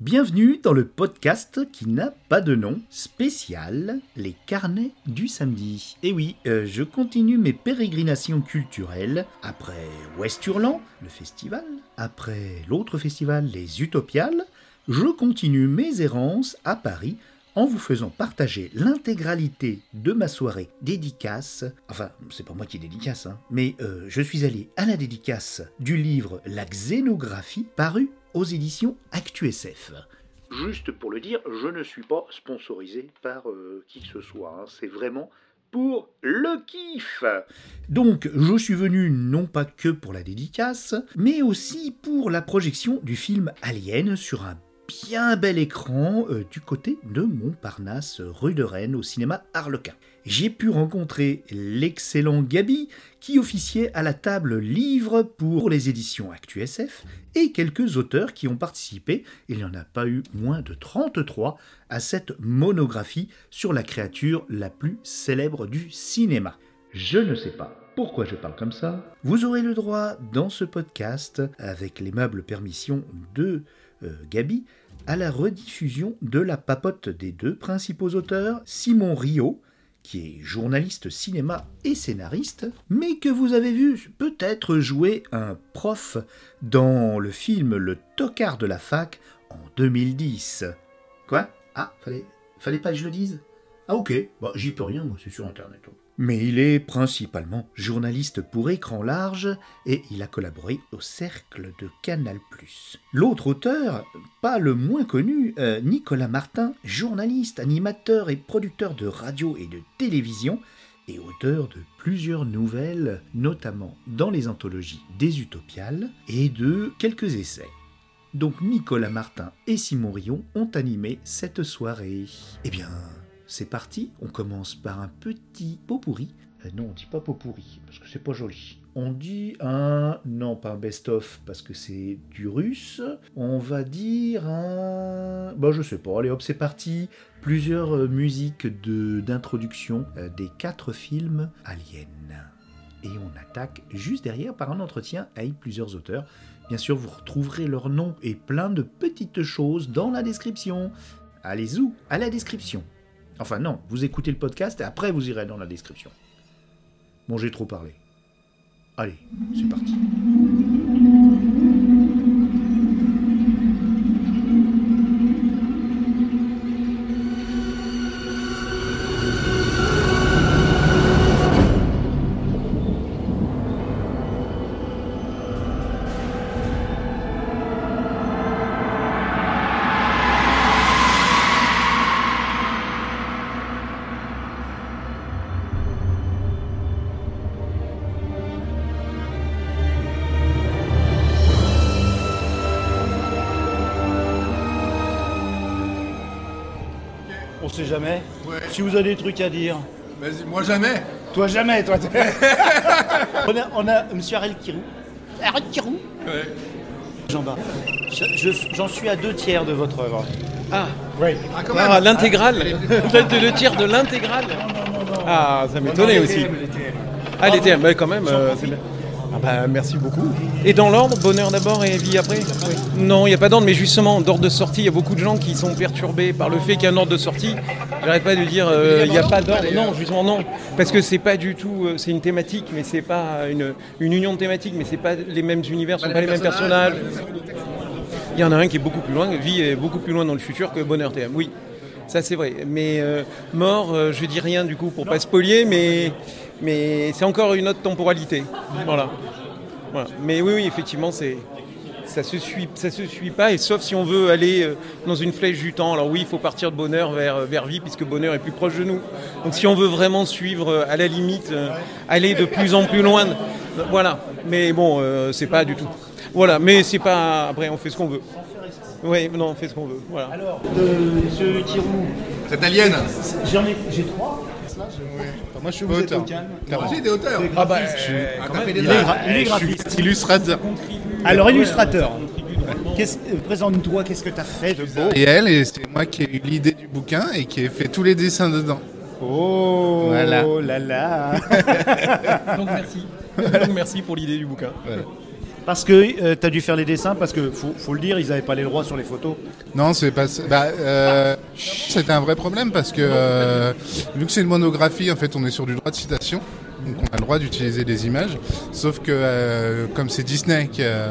Bienvenue dans le podcast qui n'a pas de nom, spécial Les carnets du samedi. Et oui, euh, je continue mes pérégrinations culturelles après Westurland, le festival, après l'autre festival, les Utopiales, je continue mes errances à Paris en vous faisant partager l'intégralité de ma soirée dédicace. Enfin, c'est pas moi qui dédicace, hein, mais euh, je suis allé à la dédicace du livre La xénographie paru aux éditions ActuSF. Juste pour le dire, je ne suis pas sponsorisé par euh, qui que ce soit. hein, c'est vraiment pour le kiff. Donc, je suis venu non pas que pour la dédicace, mais aussi pour la projection du film Alien sur un bien bel écran euh, du côté de Montparnasse, rue de Rennes, au cinéma Harlequin. J'ai pu rencontrer l'excellent Gabi, qui officiait à la table livre pour les éditions ActuSF, et quelques auteurs qui ont participé, il n'y en a pas eu moins de 33, à cette monographie sur la créature la plus célèbre du cinéma. Je ne sais pas pourquoi je parle comme ça. Vous aurez le droit dans ce podcast, avec l'aimable permission de euh, Gabi, à la rediffusion de la papote des deux principaux auteurs, Simon Rio, qui est journaliste cinéma et scénariste, mais que vous avez vu peut-être jouer un prof dans le film Le tocard de la fac en 2010. Quoi? Ah, fallait, fallait pas que je le dise? Ah ok, bah, j'y peux rien, moi c'est sur internet. Mais il est principalement journaliste pour écran large et il a collaboré au Cercle de Canal+. L'autre auteur, pas le moins connu, euh, Nicolas Martin, journaliste, animateur et producteur de radio et de télévision, et auteur de plusieurs nouvelles, notamment dans les anthologies des Utopiales et de quelques essais. Donc Nicolas Martin et Simon Rion ont animé cette soirée. Eh bien, c'est parti, on commence par un petit pot pourri. Euh, non, on dit pas pot pourri, parce que c'est pas joli. On dit un... Non, pas un best-of, parce que c'est du russe. On va dire un... Bah je sais pas, allez hop, c'est parti. Plusieurs euh, musiques de- d'introduction euh, des quatre films Alien. Et on attaque juste derrière par un entretien avec plusieurs auteurs. Bien sûr, vous retrouverez leurs noms et plein de petites choses dans la description. Allez où À la description. Enfin non, vous écoutez le podcast et après vous irez dans la description. Bon, j'ai trop parlé. Allez, c'est parti. Si vous avez des trucs à dire. Vas-y, moi jamais. Toi jamais, toi. on, a, on a Monsieur Arel Kirou. Arel Kirou Ouais. Jean-Bart. Je- je- J'en suis à deux tiers de votre œuvre. Ah, Oui. Ah, ah l'intégrale Le le tir de l'intégrale Ah, ça m'étonnait aussi. Ah, les TM, quand même. euh. Ah bah, merci beaucoup. Et dans l'ordre, bonheur d'abord et vie après? Non, il n'y a pas d'ordre, mais justement, d'ordre de sortie, il y a beaucoup de gens qui sont perturbés par le fait qu'il y a un ordre de sortie. J'arrête pas de dire, euh, il n'y a pas d'ordre. Non, justement, non. Parce que c'est pas du tout. euh, c'est une thématique, mais c'est pas une, une union de thématiques, mais c'est pas les mêmes univers, ce sont pas les mêmes personnages. Il y en a un qui est beaucoup plus loin, vie est beaucoup plus loin dans le futur que Bonheur TM. Oui, ça c'est vrai. Mais euh, mort, je dis rien du coup pour pas spolier, mais, mais c'est encore une autre temporalité. Voilà. Voilà. Mais oui, oui, effectivement, c'est ça se suit, ça se suit pas. Et sauf si on veut aller euh, dans une flèche du temps. Alors oui, il faut partir de Bonheur vers euh, vers vie, puisque Bonheur est plus proche de nous. Donc si on veut vraiment suivre, euh, à la limite, aller de plus en plus loin, voilà. Mais bon, euh, c'est pas du tout. Voilà, mais c'est pas. Après, on fait ce qu'on veut. Oui, non, on fait ce qu'on veut. Voilà. Alors, de Monsieur Kirou, C'est alien. j'en ai, j'ai trois. Moi, je suis Vous au calme. Moi aussi, des auteurs. Ah bah, Ah, t'as fait des il est, arts. gra- il est graphiste. Illustrateur. Alors, illustrateur. Euh, Présente-toi, qu'est-ce que tu as fait de beau Et elle, et c'est moi qui ai eu l'idée du bouquin et qui ai fait tous les dessins dedans. Oh Voilà. là là Donc merci. Donc merci pour l'idée du bouquin. Parce que tu as dû faire les dessins, parce que faut, le dire, ils n'avaient pas les droits sur les photos. Non, c'est pas. Bah, euh, c'était un vrai problème parce que euh, vu que c'est une monographie, en fait, on est sur du droit de citation. Donc on a le droit d'utiliser des images, sauf que euh, comme c'est Disney qui a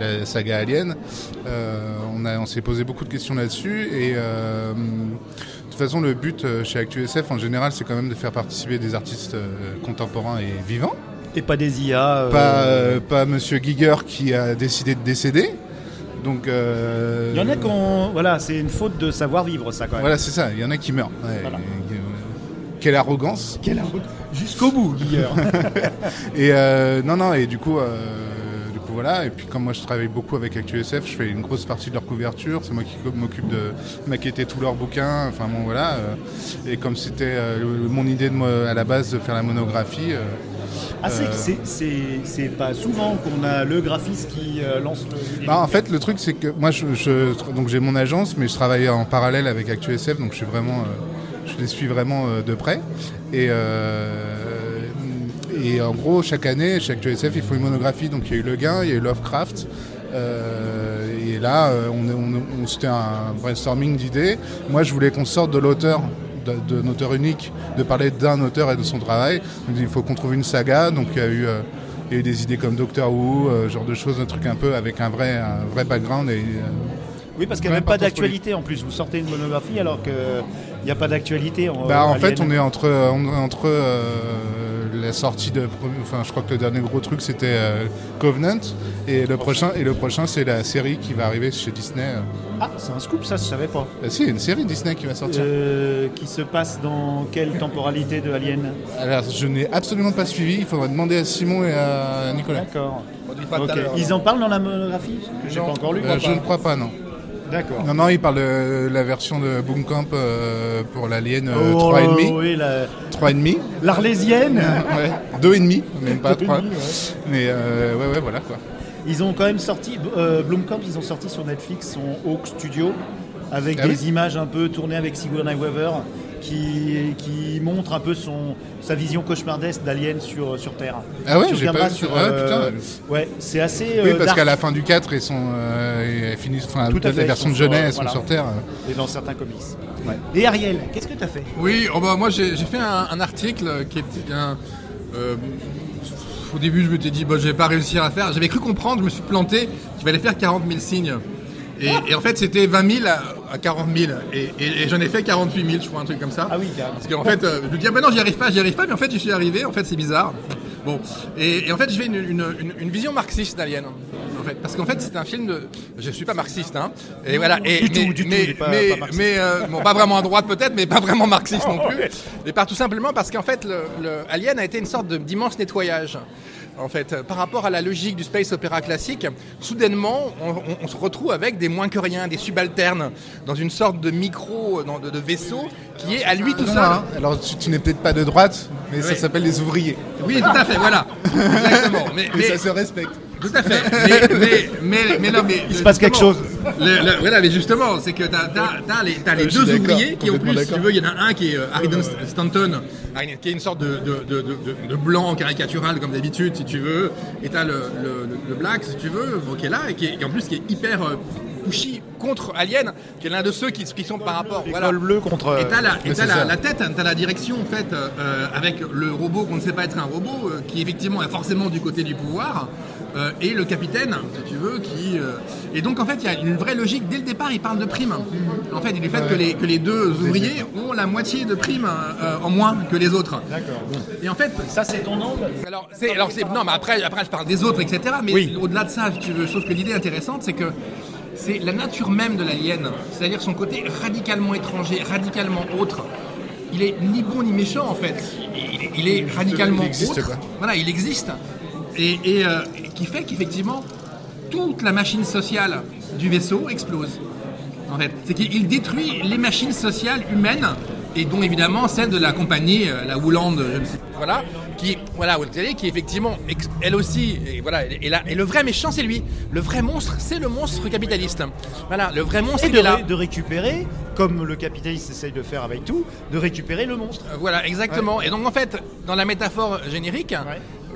la saga Alien, euh, on, on s'est posé beaucoup de questions là-dessus et euh, de toute façon le but euh, chez ActuSF en général c'est quand même de faire participer des artistes euh, contemporains et vivants. Et pas des IA. euh, Pas, euh, pas Monsieur Giger qui a décidé de décéder. Donc euh, Il y en a qui ont. Voilà, c'est une faute de savoir vivre, ça, quand même. Voilà, c'est ça. Il y en a qui meurent. Ouais, Voilà. et, quelle arrogance. Quelle Jusqu'au bout. Et euh, non, non. Et du coup, euh, du coup, voilà. Et puis comme moi, je travaille beaucoup avec ActuSF, je fais une grosse partie de leur couverture. C'est moi qui m'occupe de maqueter tous leurs bouquins. Enfin bon, voilà. et comme c'était mon idée de, à la base de faire la monographie. Ah, c'est- Euh. c'est- pas souvent qu'on a le graphiste qui euh, lance le. Bah, en fait, le truc, c'est que moi, je, je- donc j'ai mon agence, mais je travaille en parallèle avec ActuSF, donc je suis vraiment, euh, je les suis vraiment de près. Et, et en gros, chaque année, chez ActuSF, il faut une monographie. Donc il y a eu Le Gain, il y a eu Lovecraft. euh, et là, on, on- on- c'était un brainstorming d'idées. Moi, je voulais qu'on sorte de l'auteur, d'un auteur unique, de parler d'un auteur et de son travail. Donc il faut qu'on trouve une saga. Donc il y a eu euh, il y a eu des idées comme Doctor Who, euh, genre de choses, un truc un peu avec un vrai, un vrai background. Et, euh, Oui, parce qu'il n'y a même pas d'actualité en plus. Vous sortez une monographie alors qu'il n'y a pas d'actualité. en- bah, en fait, on est entre, on est entre euh, la sortie de. Enfin, je crois que le dernier gros truc c'était euh, Covenant. Et le prochain, et le prochain c'est la série qui va arriver chez Disney. euh. Ah, c'est un scoop, ça, je savais pas. Bah, si, il y a une série Disney qui va sortir. Euh, qui se passe dans quelle temporalité de Alien? Alors, je n'ai absolument pas suivi. Il faudrait demander à Simon et à Nicolas. D'accord. Ils en parlent dans la monographie? Que J'ai pas encore lu. Euh, je ne crois pas, non. D'accord. Non, non, il parle de la version de Boomcamp euh, pour l'Alien euh, Oh, 3,5. oui, la- 3,5. L'Arlésienne Ouais, 2,5, même pas Deux et 3. demi, ouais. Mais euh, ouais, ouais, voilà quoi. Ils ont quand même sorti, euh, Blomkamp, ils ont sorti sur Netflix son Hawk Studio avec Ah des oui images un peu tournées avec Sigourney Weaver qui, qui montre un peu son, sa vision cauchemardesque d'Alien sur, sur Terre. Ah ouais, j'ai pas sur. Ah ouais, euh, putain. ouais, c'est assez. Oui, euh, parce qu'à la fin du 4, ils sont, euh, ils finissent, enfin, versions sont de sur, jeunesse euh, elles sont sur Terre. Et dans certains comics. Et Ariel, qu'est-ce que tu as fait? Oui, oh bah, moi j'ai j'ai fait un, un article qui était un. euh, au début, je m'étais dit, bah, je vais pas réussir à faire. J'avais cru comprendre, je me suis planté, qu'il fallait faire 40 000 signes. Et, et en fait, c'était 20 000 à, à 40 000. Et, et- et j'en ai fait 48 000, je crois, un truc comme ça. Ah oui, carrément. Parce qu'en fait, euh, je me dis, ah ben non, j'y arrive pas, j'y arrive pas, mais en fait, j'y suis arrivé, en fait, c'est bizarre. Bon, et, et en fait, je fais une, une- une- une vision marxiste d'Alien. En fait, parce qu'en fait, c'est un film de. Je suis pas marxiste, hein. Et voilà. Et, Du tout, mais, du tout, mais, il est pas- mais, pas mais, euh, bon, pas vraiment à droite peut-être, mais pas vraiment marxiste non plus. Et par tout simplement parce qu'en fait, le, le Alien a été une sorte d'immense nettoyage. En fait, euh, par rapport à la logique du space opéra classique, soudainement, on, on- on se retrouve avec des moins que rien, des subalternes, dans une sorte de micro, euh, dans- de, de vaisseau, qui est à lui tout seul. hein. Alors tu, tu n'es peut-être pas de droite, mais ça s'appelle les ouvriers. Oui, tout à fait, voilà. Exactement. Mais- ça se respecte. Tout à fait. Mais, mais, mais, mais non, mais Il se passe quelque chose. Le, le- voilà, mais justement, c'est que t'as as, les, Euh, deux ouvriers qui, en complètement plus, si tu veux, il y en a un qui est euh, Harry Stanton, qui est une sorte de, de, de, de- de blanc caricatural comme d'habitude, si tu veux, et t'as le, le, le- le black, si tu veux, bon, qui est là, et qui, est, qui, en plus qui est hyper euh, pushy contre Alien, qui est l'un de ceux qui, qui sont par rapport. Voilà. Bleue contre. Et t'as la, et t'as c'est la, la tête, t'as la direction en fait, euh, avec le robot qu'on ne sait pas être un robot, euh, qui effectivement est forcément du côté du pouvoir, euh, et le capitaine, si tu veux, qui. euh, Et donc en fait, il y a une vraie logique. Dès le départ, il parle de prime. En fait, du fait que, les, que les deux ouvriers ont la moitié de prime euh, en moins que les autres. D'accord. Et en fait, Ça, c'est ton angle? alors, c'est, alors c'est, non, mais après, après, je parle des autres, etc. Mais Oui. au-delà de ça, si tu veux, sauf que l'idée intéressante, c'est que c'est la nature même de l'alien, c'est-à-dire son côté radicalement étranger, radicalement autre. Il est ni bon ni méchant en fait. Il est, il est radicalement Il existe, autre. quoi. Voilà, il existe. Et, et, euh, et qui fait qu'effectivement, toute la machine sociale du vaisseau explose. En fait, c'est qu'il détruit les machines sociales humaines et dont évidemment celle de la compagnie, euh, la Wooland, je ne sais pas, voilà, qui, voilà, vous le savez, qui effectivement, elle aussi, et voilà, et, là, et le vrai méchant c'est lui, le vrai monstre c'est le monstre capitaliste. Voilà, le vrai monstre Et de, est là. de récupérer, comme le capitaliste essaye de faire avec tout, de récupérer le monstre. Euh, Voilà, exactement. Et donc en fait, dans la métaphore générique,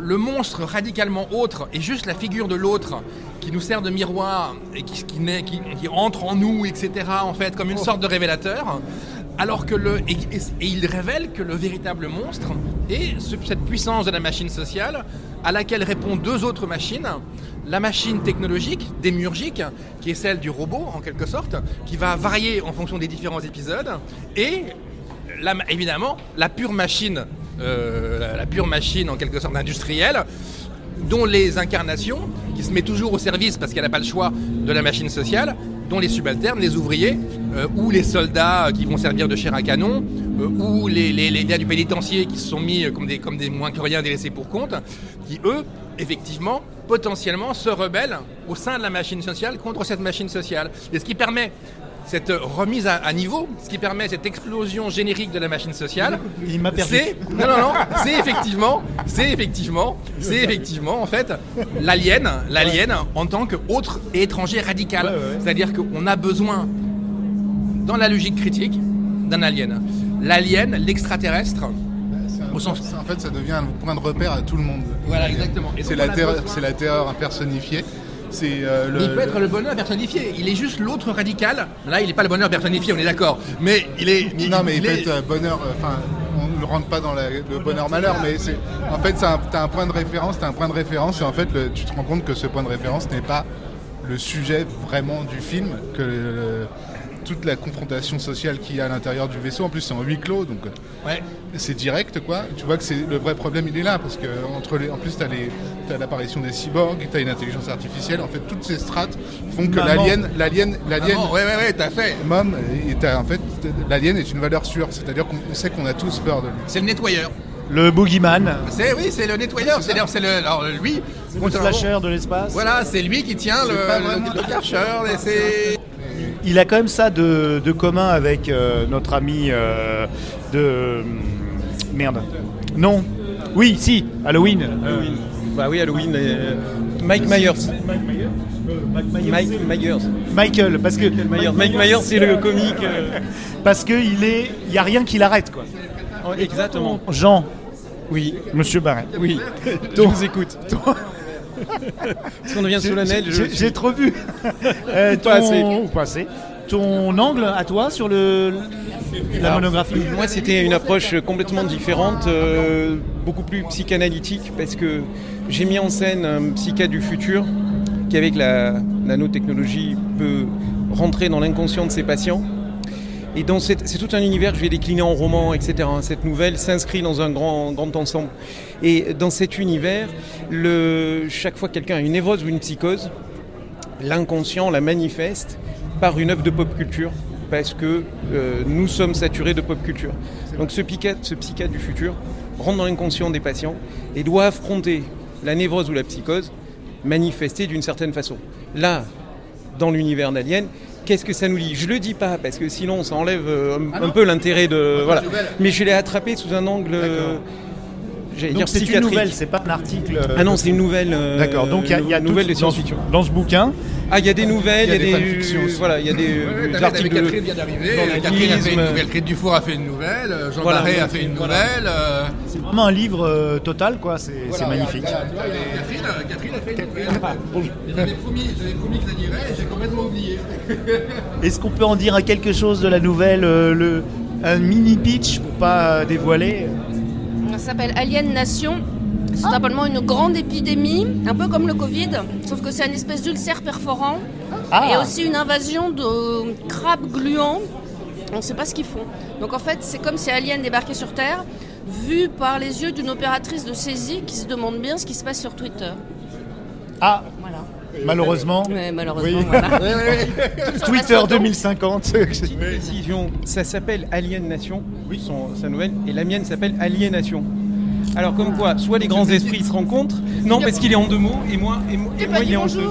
le monstre radicalement autre est juste la figure de l'autre qui nous sert de miroir et qui, qui, naît- qui- qui entre en nous, etc. En fait, comme une sorte de révélateur. Alors que le et, et- et il révèle que le véritable monstre est ce- cette puissance de la machine sociale à laquelle répondent deux autres machines. La machine technologique, démiurgique, qui est celle du robot en quelque sorte, qui va varier en fonction des différents épisodes, et la- évidemment la pure machine, euh, la, pure machine en quelque sorte industrielle, dont les incarnations, qui se met toujours au service parce qu'elle n'a pas le choix de la machine sociale, dont les subalternes, les ouvriers, euh, ou les soldats qui vont servir de chair à canon, euh, ou les, les, gars du pénitencier qui se sont mis euh, comme des, comme des moins que rien délaissés pour compte, qui eux, effectivement, potentiellement se rebellent au sein de la machine sociale contre cette machine sociale. Et ce qui permet cette remise à, à niveau, ce qui permet cette explosion générique de la machine sociale, Il m'a perdu. c'est non non non, c'est effectivement, c'est effectivement, c'est effectivement en fait l'alien, l'alien en tant qu'autre et étranger radical. Ouais, ouais, ouais. C'est-à-dire qu'on a besoin dans la logique critique d'un alien. L'alien, l'extraterrestre, Au sens- c'est- En fait, ça devient un point de repère à tout le monde. Voilà, exactement. C'est la, terreur- c'est la terreur personnifiée. C'est euh, le. il peut être le bonheur personnifié. Il est juste l'autre radical. Là, il n'est pas le bonheur personnifié, on est d'accord. Mais il est. il- non, mais il, il peut est- être euh, bonheur. euh, Enfin, on ne rentre pas dans la- le bonheur-malheur, mais c'est. En fait, tu as un point de référence, t'as un point de référence, et en fait, le- tu te rends compte que ce point de référence n'est pas le sujet vraiment du film, que le- toute la confrontation sociale qu'il y a à l'intérieur du vaisseau, en plus c'est en huis clos, donc Ouais. c'est direct quoi. Tu vois que c'est le vrai problème il est là parce que entre les, en plus t'as les t'as l'apparition des cyborgs, t'as une intelligence artificielle. En fait toutes ces strates font que Maman. l'alien l'alien l'alien ouais, ouais, ouais, t'as fait. Mom, et t'as- en fait l'alien est une valeur sûre, c'est-à-dire qu'on on sait qu'on a tous peur de lui. C'est le nettoyeur. Le boogeyman, C'est oui, c'est le nettoyeur. C'est c'est le alors lui. le slasher de l'espace. Voilà, c'est lui qui tient le, le, le et c'est Il a quand même ça de, de commun avec euh, notre ami euh, de. Merde. Non. Oui, si, Halloween. Halloween. Bah oui, Halloween. euh, Mike Myers. Mike Myers. Michael, parce que Myers. Mike Myers, c'est le comique. parce que il est, il y a rien qui l'arrête quoi. Exactement. Jean, Oui, Monsieur Barret. oui. Je vous écoute. Parce qu'on devient solennel. J'ai trop vu. Euh, ton, Pas assez. ou pas assez. Ton angle à toi sur le la monographie. Moi, c'était une approche complètement différente, euh, beaucoup plus psychanalytique, parce que j'ai mis en scène un psychiatre du futur qui, avec la nanotechnologie, peut rentrer dans l'inconscient de ses patients. Et cette- c'est tout un univers que je vais décliner en roman, etc. Cette nouvelle s'inscrit dans un grand, grand ensemble. Et dans cet univers, chaque fois que quelqu'un a une névrose ou une psychose, l'inconscient la manifeste par une œuvre de pop culture parce que euh, nous sommes saturés de pop culture. Donc ce psychiatre, ce psychiatre du futur rentre dans l'inconscient des patients et doit affronter la névrose ou la psychose manifestée d'une certaine façon. Là, dans l'univers d'Alien, qu'est-ce que ça nous dit? Je le dis pas parce que sinon ça enlève euh, un, un peu l'intérêt de voilà. Mais je l'ai attrapé sous un angle, euh, Donc c'est une nouvelle, c'est pas un article. euh, Ah non, c'est une nouvelle. euh, D'accord. Donc il y a, y a une nouvelle de dans, science-fiction. dans ce bouquin. Ah, il y a des nouvelles, il y a des, voilà, il y a des, articles Catherine vient d'arriver. Catherine a fait une nouvelle. Christ Dufour a fait une nouvelle. Jean Voilà, Barré a fait une voilà. nouvelle. euh, C'est vraiment un livre euh, total, quoi. C'est magnifique. Catherine, Catherine a fait une nouvelle. J'avais promis, que je la dirais et j'ai complètement oublié. Est-ce qu'on peut en dire quelque chose de la nouvelle, euh, le, un mini pitch pour pas dévoiler? Ça s'appelle Alien Nation. C'est simplement une grande épidémie, un peu comme le Covid, sauf que c'est une espèce d'ulcère perforant Ah. et aussi une invasion de crabes gluants. On ne sait pas ce qu'ils font. Donc en fait, c'est comme si Alien débarquait sur Terre, vu par les yeux d'une opératrice de saisie qui se demande bien ce qui se passe sur Twitter. Ah. Malheureusement. Mais malheureusement, Oui. voilà. Twitter 2050. Petite précision, ça s'appelle Alien Nation, son, sa nouvelle, et la mienne s'appelle Aliénation. Alors comme quoi, soit les grands esprits se rencontrent, non parce qu'il est en deux mots, et moi, et moi, et moi, il est en deux.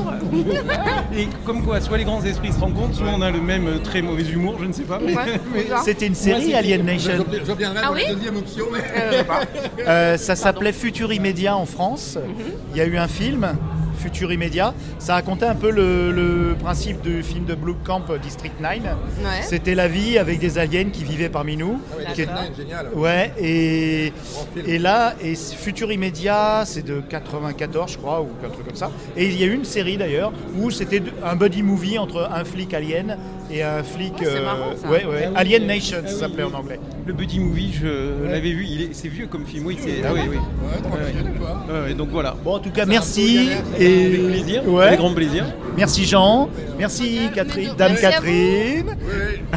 Et comme quoi, soit les grands esprits se rencontrent, soit on a le même euh, très mauvais humour, je ne sais pas. C'était une série Alien Nation. Je reviendrai Ah oui la deuxième option. Mais... Euh, Euh, ça s'appelait Futur Immédiat en France. Il y a eu un film, Futur Immédiat. Ça racontait un peu le, le principe du film de Blue Camp euh, District 9. Ouais. C'était la vie avec des aliens qui vivaient parmi nous. Qui est- génial. Ouais, et, et là, et Futur Immédiat, c'est de 94, je crois, ou un truc comme ça. Et il y a eu une série d'ailleurs où c'était un buddy movie entre un flic alien et un flic. Ah, c'est marrant, ça. ouais, ouais, Ah oui. Alien Nation, Ah ça oui. s'appelait en anglais. Le Buddy Movie, je l'avais vu, il est, c'est vieux comme film, oui, c'est. Ah oui, oui. Ouais, donc voilà. Bon, en tout cas, merci. Et Avec plaisir, Ouais. avec grand plaisir. Merci Jean, merci Catherine, Dame Merci. Catherine.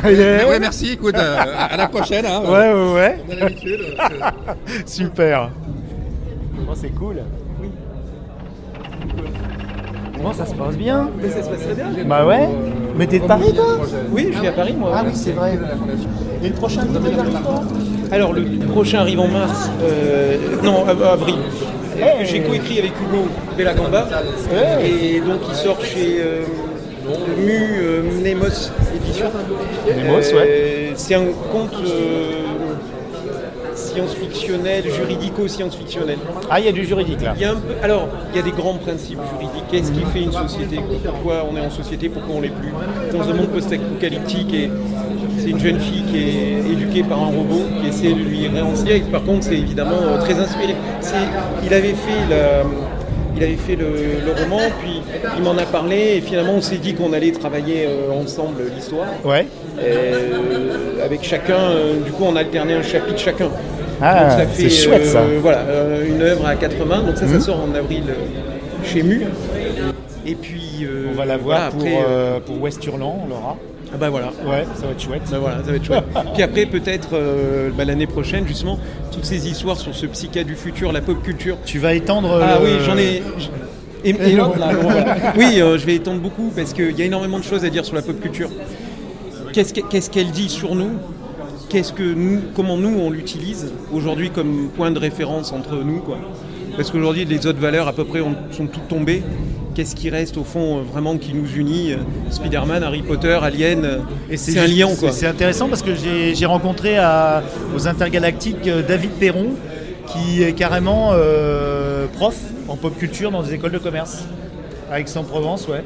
Ouais, merci, écoute, euh, à, la prochaine. Hein, Ouais, ouais, ouais. On a l'habitude. euh, Super. Oh, c'est cool. Bon, ça se passe bien. ça se passe très bien. Bah ouais. Mais t'es de Paris, toi Oui, je suis à Paris, moi. Ah oui, c'est vrai. Et le prochain Alors, le prochain arrive en mars, euh, non, av- avril. J'ai coécrit avec Hugo Bellagamba, et donc il sort chez euh, Mu euh, Nemos Édition. Nemos, ouais. C'est un conte euh, science-fictionnel, juridico-science-fictionnel. Ah, il y a du juridique là. Il y a un peu, alors, il y a des grands principes juridiques. Qu'est-ce qui fait une société? Pourquoi on est en société? Pourquoi on l'est plus? Dans un monde post-apocalyptique, et c'est une jeune fille qui est éduquée par un robot qui essaie de lui réenseigner. Par contre, c'est évidemment euh, très inspiré. Il avait fait la- il avait fait le, le roman, puis il m'en a parlé, et finalement on s'est dit qu'on allait travailler euh, ensemble l'histoire. Ouais. Euh, avec chacun, euh, du coup on a alterné un chapitre chacun. Ah, ça c'est chouette, ça. euh, Voilà, euh, une œuvre à quatre mains, donc ça, ça sort en avril chez Mu. Et puis. euh, On va la voir voilà, pour, après, pour West Hurlant, on l'aura. ah bah voilà. Ouais, ça va être chouette. Bah voilà, ça va être chouette. Puis après, peut-être euh, bah, l'année prochaine, justement, toutes ces histoires sur ce psychiatre du futur, la pop culture. Tu vas étendre. Ah le- oui, j'en ai. et- et non, là, bon, voilà. Oui, euh, je vais étendre beaucoup parce qu'il y a énormément de choses à dire sur la pop culture. Qu'est-ce que- qu'est-ce qu'elle dit sur nous? Qu'est-ce que nous, comment nous on l'utilise aujourd'hui comme point de référence entre nous, quoi? Parce qu'aujourd'hui, les autres valeurs à peu près ont- sont toutes tombées. Qu'est-ce qui reste au fond euh, vraiment qui nous unit euh, Spider-Man, Harry Potter, Alien, euh, c'est un lien, c'est- quoi. C'est intéressant parce que j'ai rencontré à- aux Intergalactiques David Perron, qui est carrément euh, prof en pop culture dans des écoles de commerce. À Aix-en-Provence, ouais.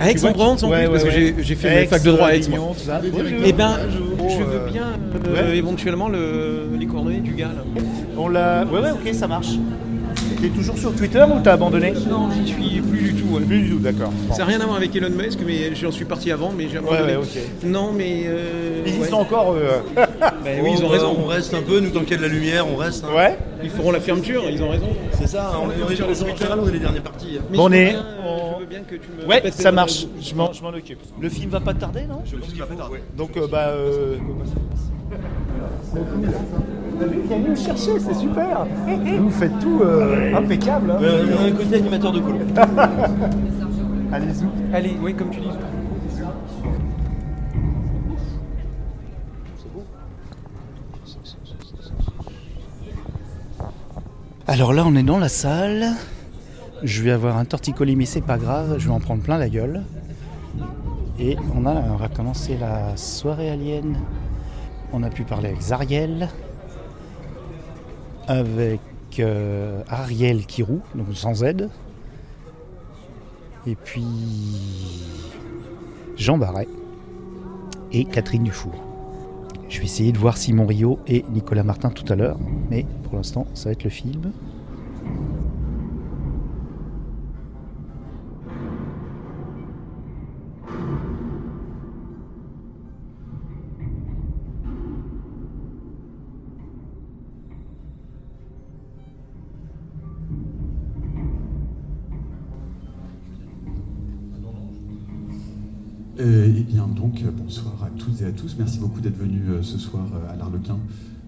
À Tu vois Aix-en-Provence en Ouais, parce que j'ai fait ma fac de droit à Aix. moi. Avignon, tout ça. Eh ben, je euh, veux bien euh, ouais. éventuellement le- les coordonnées du gars là. On l'a. Ouais, ouais, ok, ça marche. T'es toujours sur Twitter ou t'as abandonné Non, j'y suis plus du tout. ouais. Plus du tout, d'accord. Bon. Ça n'a rien à voir avec Elon Musk, mais j'en suis parti avant, mais j'ai abandonné. Ouais, ouais, ok. Non, mais. euh, Ils y ouais. sont encore, eux. Ben oui, ils ont Oh, raison. bah, On reste un peu, nous tant qu'il y a de la lumière, on reste. hein. ouais. Ils feront la fermeture, ils ont raison. C'est ça, on est, on est, on est les derniers partis. hein. Mais Bon, je on est- bien, euh, Je veux bien que tu me. Ouais, ça marche. Je m'en je m'en occupe. Le film va pas tarder, non? Je pense qu'il va pas tarder. Donc, euh, bah. Euh... Viens nous chercher, c'est super. Vous faites tout euh, impeccable. hein. Euh, on a un côté animateur de colo. Allez-y. Allez, oui, comme tu dis. Alors là, on est dans la salle. Je vais avoir un torticolis, mais c'est pas grave, je vais en prendre plein la gueule. Et on, a, commencer la soirée alien. On a pu parler avec Zariel, avec euh, Ariel Kirou, donc sans Z, et puis Jean Barret et Catherine Dufour. Je vais essayer de voir Simon Rio et Nicolas Martin tout à l'heure, mais pour l'instant, ça va être le film. Beaucoup d'être venus euh, ce soir euh, à l'Arlequin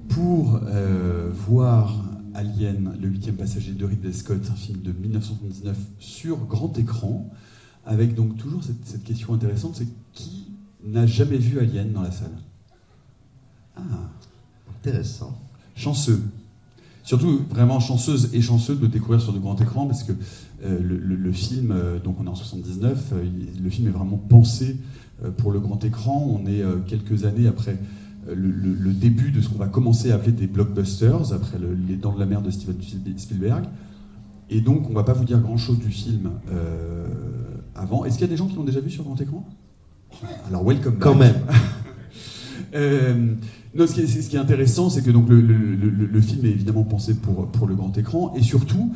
pour euh, voir Alien, le huitième passager de Ridley Scott, un film de 1979 sur grand écran, avec donc toujours cette, cette question intéressante, c'est qui n'a jamais vu Alien dans la salle? Ah, Intéressant. chanceux. Surtout vraiment chanceuse et chanceux de le découvrir sur de grands écrans parce que euh, le, le- le film, euh, donc on est en 79, euh, il- le film est vraiment pensé pour le grand écran. On est euh, quelques années après euh, le, le- le début de ce qu'on va commencer à appeler des blockbusters, après le- Les Dents de la Mer de Steven Spielberg. Et donc, on va pas vous dire grand-chose du film euh, avant. Est-ce qu'il y a des gens qui l'ont déjà vu sur grand écran? Alors, welcome Quand même. Euh, non, ce qui est, ce qui est intéressant, c'est que donc le, film est évidemment pensé pour, pour le grand écran, et surtout,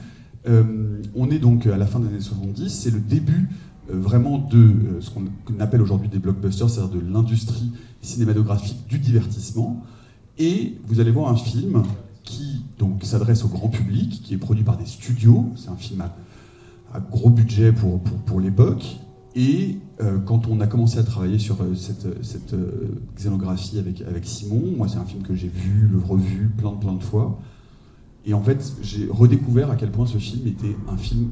euh, on est donc à la fin des années 70, c'est le début euh, vraiment de euh, ce qu'on appelle aujourd'hui des blockbusters, c'est-à-dire de l'industrie cinématographique du divertissement, et vous allez voir un film qui donc s'adresse au grand public, qui est produit par des studios, c'est un film à, gros budget pour, pour, l'époque. Et euh, quand on a commencé à travailler sur euh, cette, cette euh, xénographie avec, avec Simon, moi c'est un film que j'ai vu, le revu plein de plein de fois. Et en fait, j'ai redécouvert à quel point ce film était un film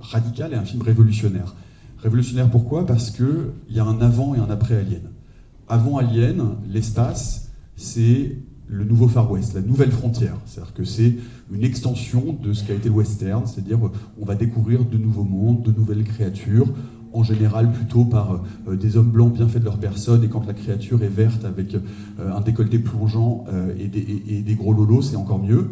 radical et un film révolutionnaire. Révolutionnaire pourquoi? Parce qu'il y a un avant et un après Alien. Avant Alien, l'espace, c'est le nouveau Far West, la nouvelle frontière. C'est-à-dire que c'est une extension de ce qu'a été le western, c'est-à-dire on va découvrir de nouveaux mondes, de nouvelles créatures, en général plutôt par euh, des hommes blancs bien faits de leur personne, et quand la créature est verte avec euh, un décolleté plongeant euh, et, des, et des gros lolos, c'est encore mieux.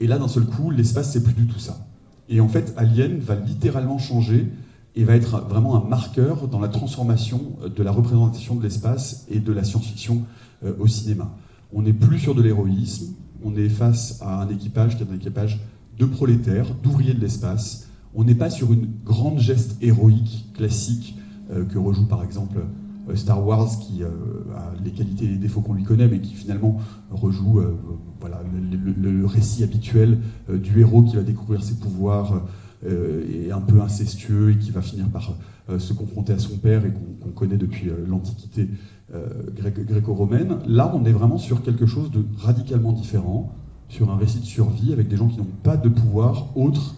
Et là, d'un seul coup, l'espace, c'est plus du tout ça. Et en fait, Alien va littéralement changer et va être vraiment un marqueur dans la transformation euh, de la représentation de l'espace et de la science-fiction euh, au cinéma. On n'est plus sur de l'héroïsme, on est face à un équipage qui est un équipage de prolétaires, d'ouvriers de l'espace. On n'est pas sur une grande geste héroïque classique euh, que rejoue par exemple Star Wars, qui a les qualités et les défauts qu'on lui connaît, mais qui finalement rejoue voilà, le, récit habituel du héros qui va découvrir ses pouvoirs et un peu incestueux et qui va finir par euh, se confronter à son père et qu'on connaît depuis euh, l'Antiquité euh, gréco-romaine. Là, on est vraiment sur quelque chose de radicalement différent, sur un récit de survie avec des gens qui n'ont pas de pouvoir autre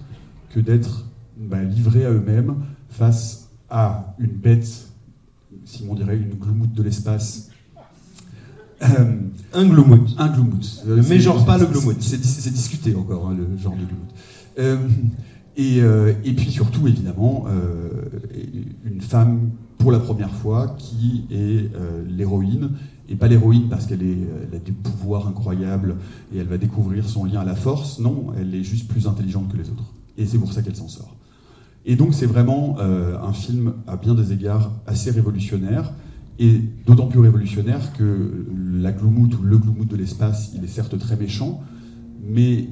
que d'être bah, livrés à eux-mêmes face à une bête, Simon dirait une gloumoute de l'espace. Euh, Un gloumout. un gloumout. C'est- mégenre pas le gloumout. C'est c'est discuté encore, hein, le genre de gloumout. Euh, et, euh, et puis surtout, évidemment, euh, une femme pour la première fois qui est euh, l'héroïne, et pas l'héroïne parce qu'elle a des pouvoirs incroyables et elle va découvrir son lien à la force, non, elle est juste plus intelligente que les autres. Et c'est pour ça qu'elle s'en sort. Et donc c'est vraiment un film à bien des égards assez révolutionnaire, et d'autant plus révolutionnaire que la gloumoute ou le gloumout de l'espace, il est certes très méchant, mais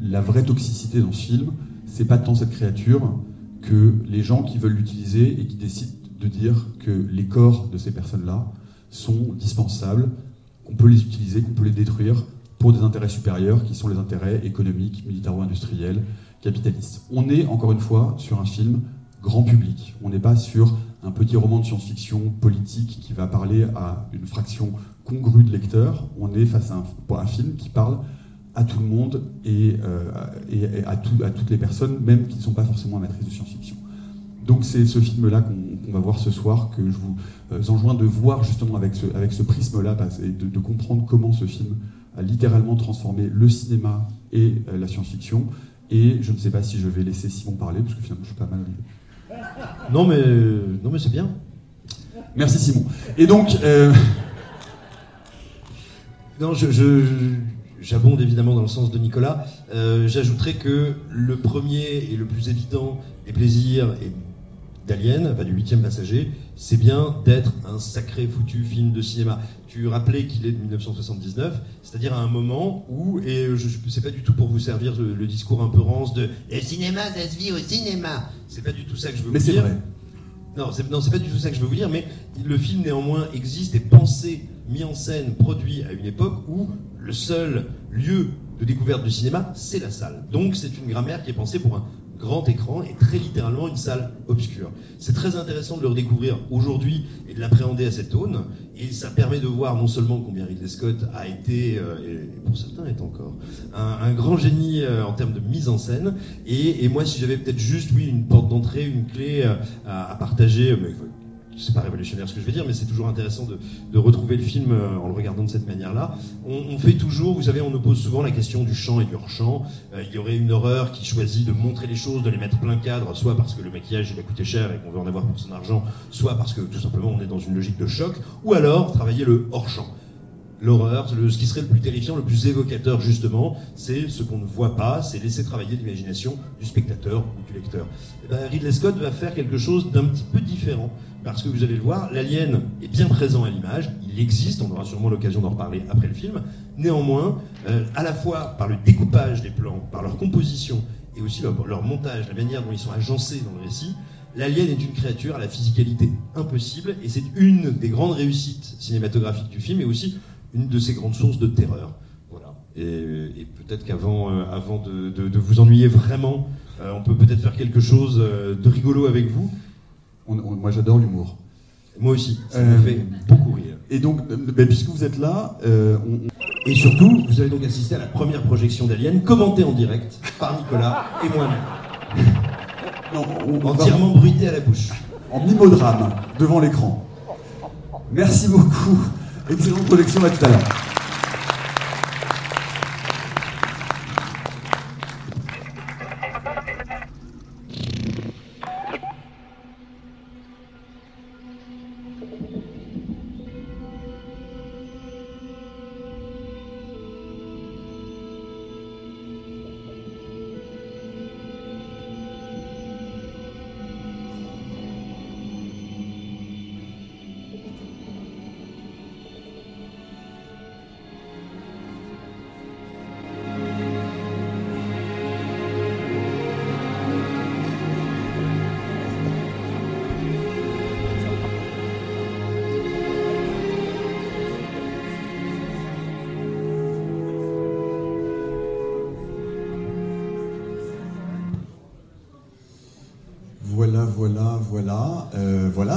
la vraie toxicité dans ce film, c'est pas tant cette créature que les gens qui veulent l'utiliser et qui décident de dire que les corps de ces personnes-là sont dispensables, qu'on peut les utiliser, qu'on peut les détruire pour des intérêts supérieurs qui sont les intérêts économiques, militaro-industriels, capitalistes. On est encore une fois sur un film grand public. On n'est pas sur un petit roman de science-fiction politique qui va parler à une fraction congrue de lecteurs. On est face à un, un film qui parle à tout le monde et, euh, et- à, tout- à toutes les personnes, même qui ne sont pas forcément amatrices de science-fiction. Donc c'est ce film-là qu'on va voir ce soir, que je vous euh, enjoins de voir justement avec ce, avec ce prisme-là, et de, de comprendre comment ce film a littéralement transformé le cinéma et euh, la science-fiction. Et je ne sais pas si je vais laisser Simon parler, parce que finalement je suis pas mal. Non mais, non mais c'est bien. Merci Simon. Et donc, Non, je- j'abonde évidemment dans le sens de Nicolas. Euh, J'ajouterais que le premier et le plus évident des plaisirs d'Alien, enfin du huitième passager, c'est bien d'être un sacré foutu film de cinéma. Tu rappelais qu'il est de 1979, c'est-à-dire à un moment où, et je ne sais pas du tout pour vous servir le, le discours un peu rance de le cinéma, ça se vit au cinéma. C'est pas du tout ça que je veux mais vous c'est dire. vrai. Non, c'est, non, c'est pas du tout ça que je veux vous dire, mais le film néanmoins existe et pensé, mis en scène, produit à une époque où le seul lieu de découverte du cinéma, c'est la salle. Donc c'est une grammaire qui est pensée pour un grand écran et très littéralement une salle obscure. C'est très intéressant de le redécouvrir aujourd'hui et de l'appréhender à cette aune, et ça permet de voir non seulement combien Ridley Scott a été, euh, et pour certains est encore, un, grand génie euh, en termes de mise en scène, et, et moi si j'avais peut-être juste, oui, une porte d'entrée, une clé euh, à, partager, mais c'est pas révolutionnaire ce que je vais dire, mais c'est toujours intéressant de, retrouver le film euh, en le regardant de cette manière-là. On, fait toujours, vous savez, on nous pose souvent la question du champ et du hors-champ. Euh, il y aurait une horreur qui choisit de montrer les choses, de les mettre plein cadre, soit parce que le maquillage il a coûté cher et qu'on veut en avoir pour son argent, soit parce que tout simplement on est dans une logique de choc, ou alors travailler le hors-champ. l'horreur, ce qui serait le plus terrifiant, le plus évocateur justement, c'est ce qu'on ne voit pas, c'est laisser travailler l'imagination du spectateur ou du lecteur. Eh ben, Ridley Scott va faire quelque chose d'un petit peu différent, parce que vous allez le voir, l'alien est bien présent à l'image, il existe, on aura sûrement l'occasion d'en reparler après le film, néanmoins, euh, à la fois par le découpage des plans, par leur composition, et aussi leur, leur montage, la manière dont ils sont agencés dans le récit, L'alien est une créature à la physicalité impossible et c'est une des grandes réussites cinématographiques du film et aussi une de ses grandes sources de terreur. Voilà. Et, peut-être qu'avant euh, avant de, vous ennuyer vraiment, euh, on peut peut-être faire quelque chose de rigolo avec vous. On- on- moi, j'adore l'humour. Moi aussi, ça Euh, me fait beaucoup rire. Et donc, euh, ben, puisque vous êtes là, euh, on- on- Et surtout, vous avez donc assisté à la première projection d'Alien, commentée en direct par Nicolas et moi-même, entièrement bruité à la bouche. en mimodrame devant l'écran. Merci beaucoup. Excellente projection, à tout à l'heure.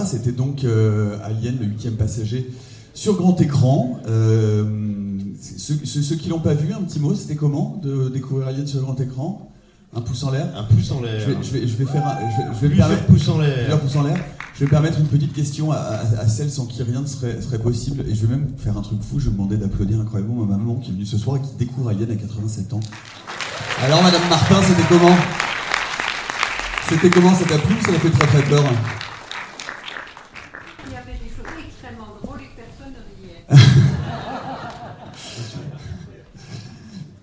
C'était donc euh, Alien, le huitième passager, sur grand écran. Euh, ceux, ceux- qui l'ont pas vu, un petit mot, c'était comment de découvrir Alien sur grand écran? Un pouce en l'air? Un pouce en l'air. je vais, je, vais, je vais faire un- je vais, je vais me Plusieurs permettre- pouces en plusieurs l'air. pouces en l'air. Je vais permettre une petite question à, à- à celles sans qui rien ne serait, serait possible. Et je vais même faire un truc fou. Je vais demander d'applaudir incroyablement ma maman qui est venue ce soir et qui découvre Alien à 87 ans. Alors, Madame Martin, c'était comment? C'était comment? Ça t'a plu ou ça t'a fait très très peur Il y avait des choses extrêmement drôles et que personne ne riait. Euh,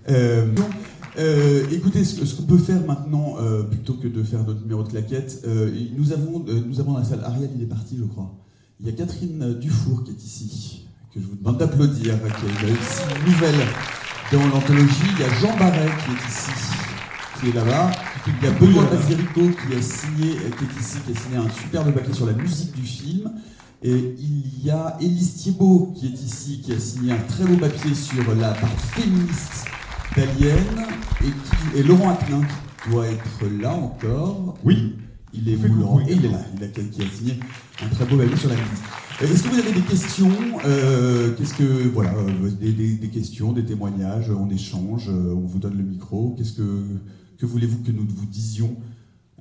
donc, euh, écoutez, ce, ce qu'on peut faire maintenant, euh, plutôt que de faire notre numéro de claquette, euh, nous, avons, euh, nous avons dans la salle, Ariel, il est parti, je crois. Il y a Catherine euh, Dufour qui est ici, que je vous demande d'applaudir, qui a eu ici une nouvelle dans l'anthologie. Il y a Jean Barret qui est ici, qui est là-bas. Il y a Benoît Basirico qui a signé, euh, qui est ici, qui a signé un superbe papier sur la musique du film. Et il y a Élise Thiebaud qui est ici, qui a signé un très beau papier sur la partie féministe d'Alien. Et, qui- et Laurent qui doit être là encore. Oui. Il est Laurent coucou Et il est là, il a, qui a signé un très beau papier sur la musique. Euh, Est-ce que vous avez des questions Euh, Qu'est-ce que voilà, euh, des, des- des questions, des témoignages On échange, on vous donne le micro. Qu'est-ce que que voulez-vous que nous vous disions?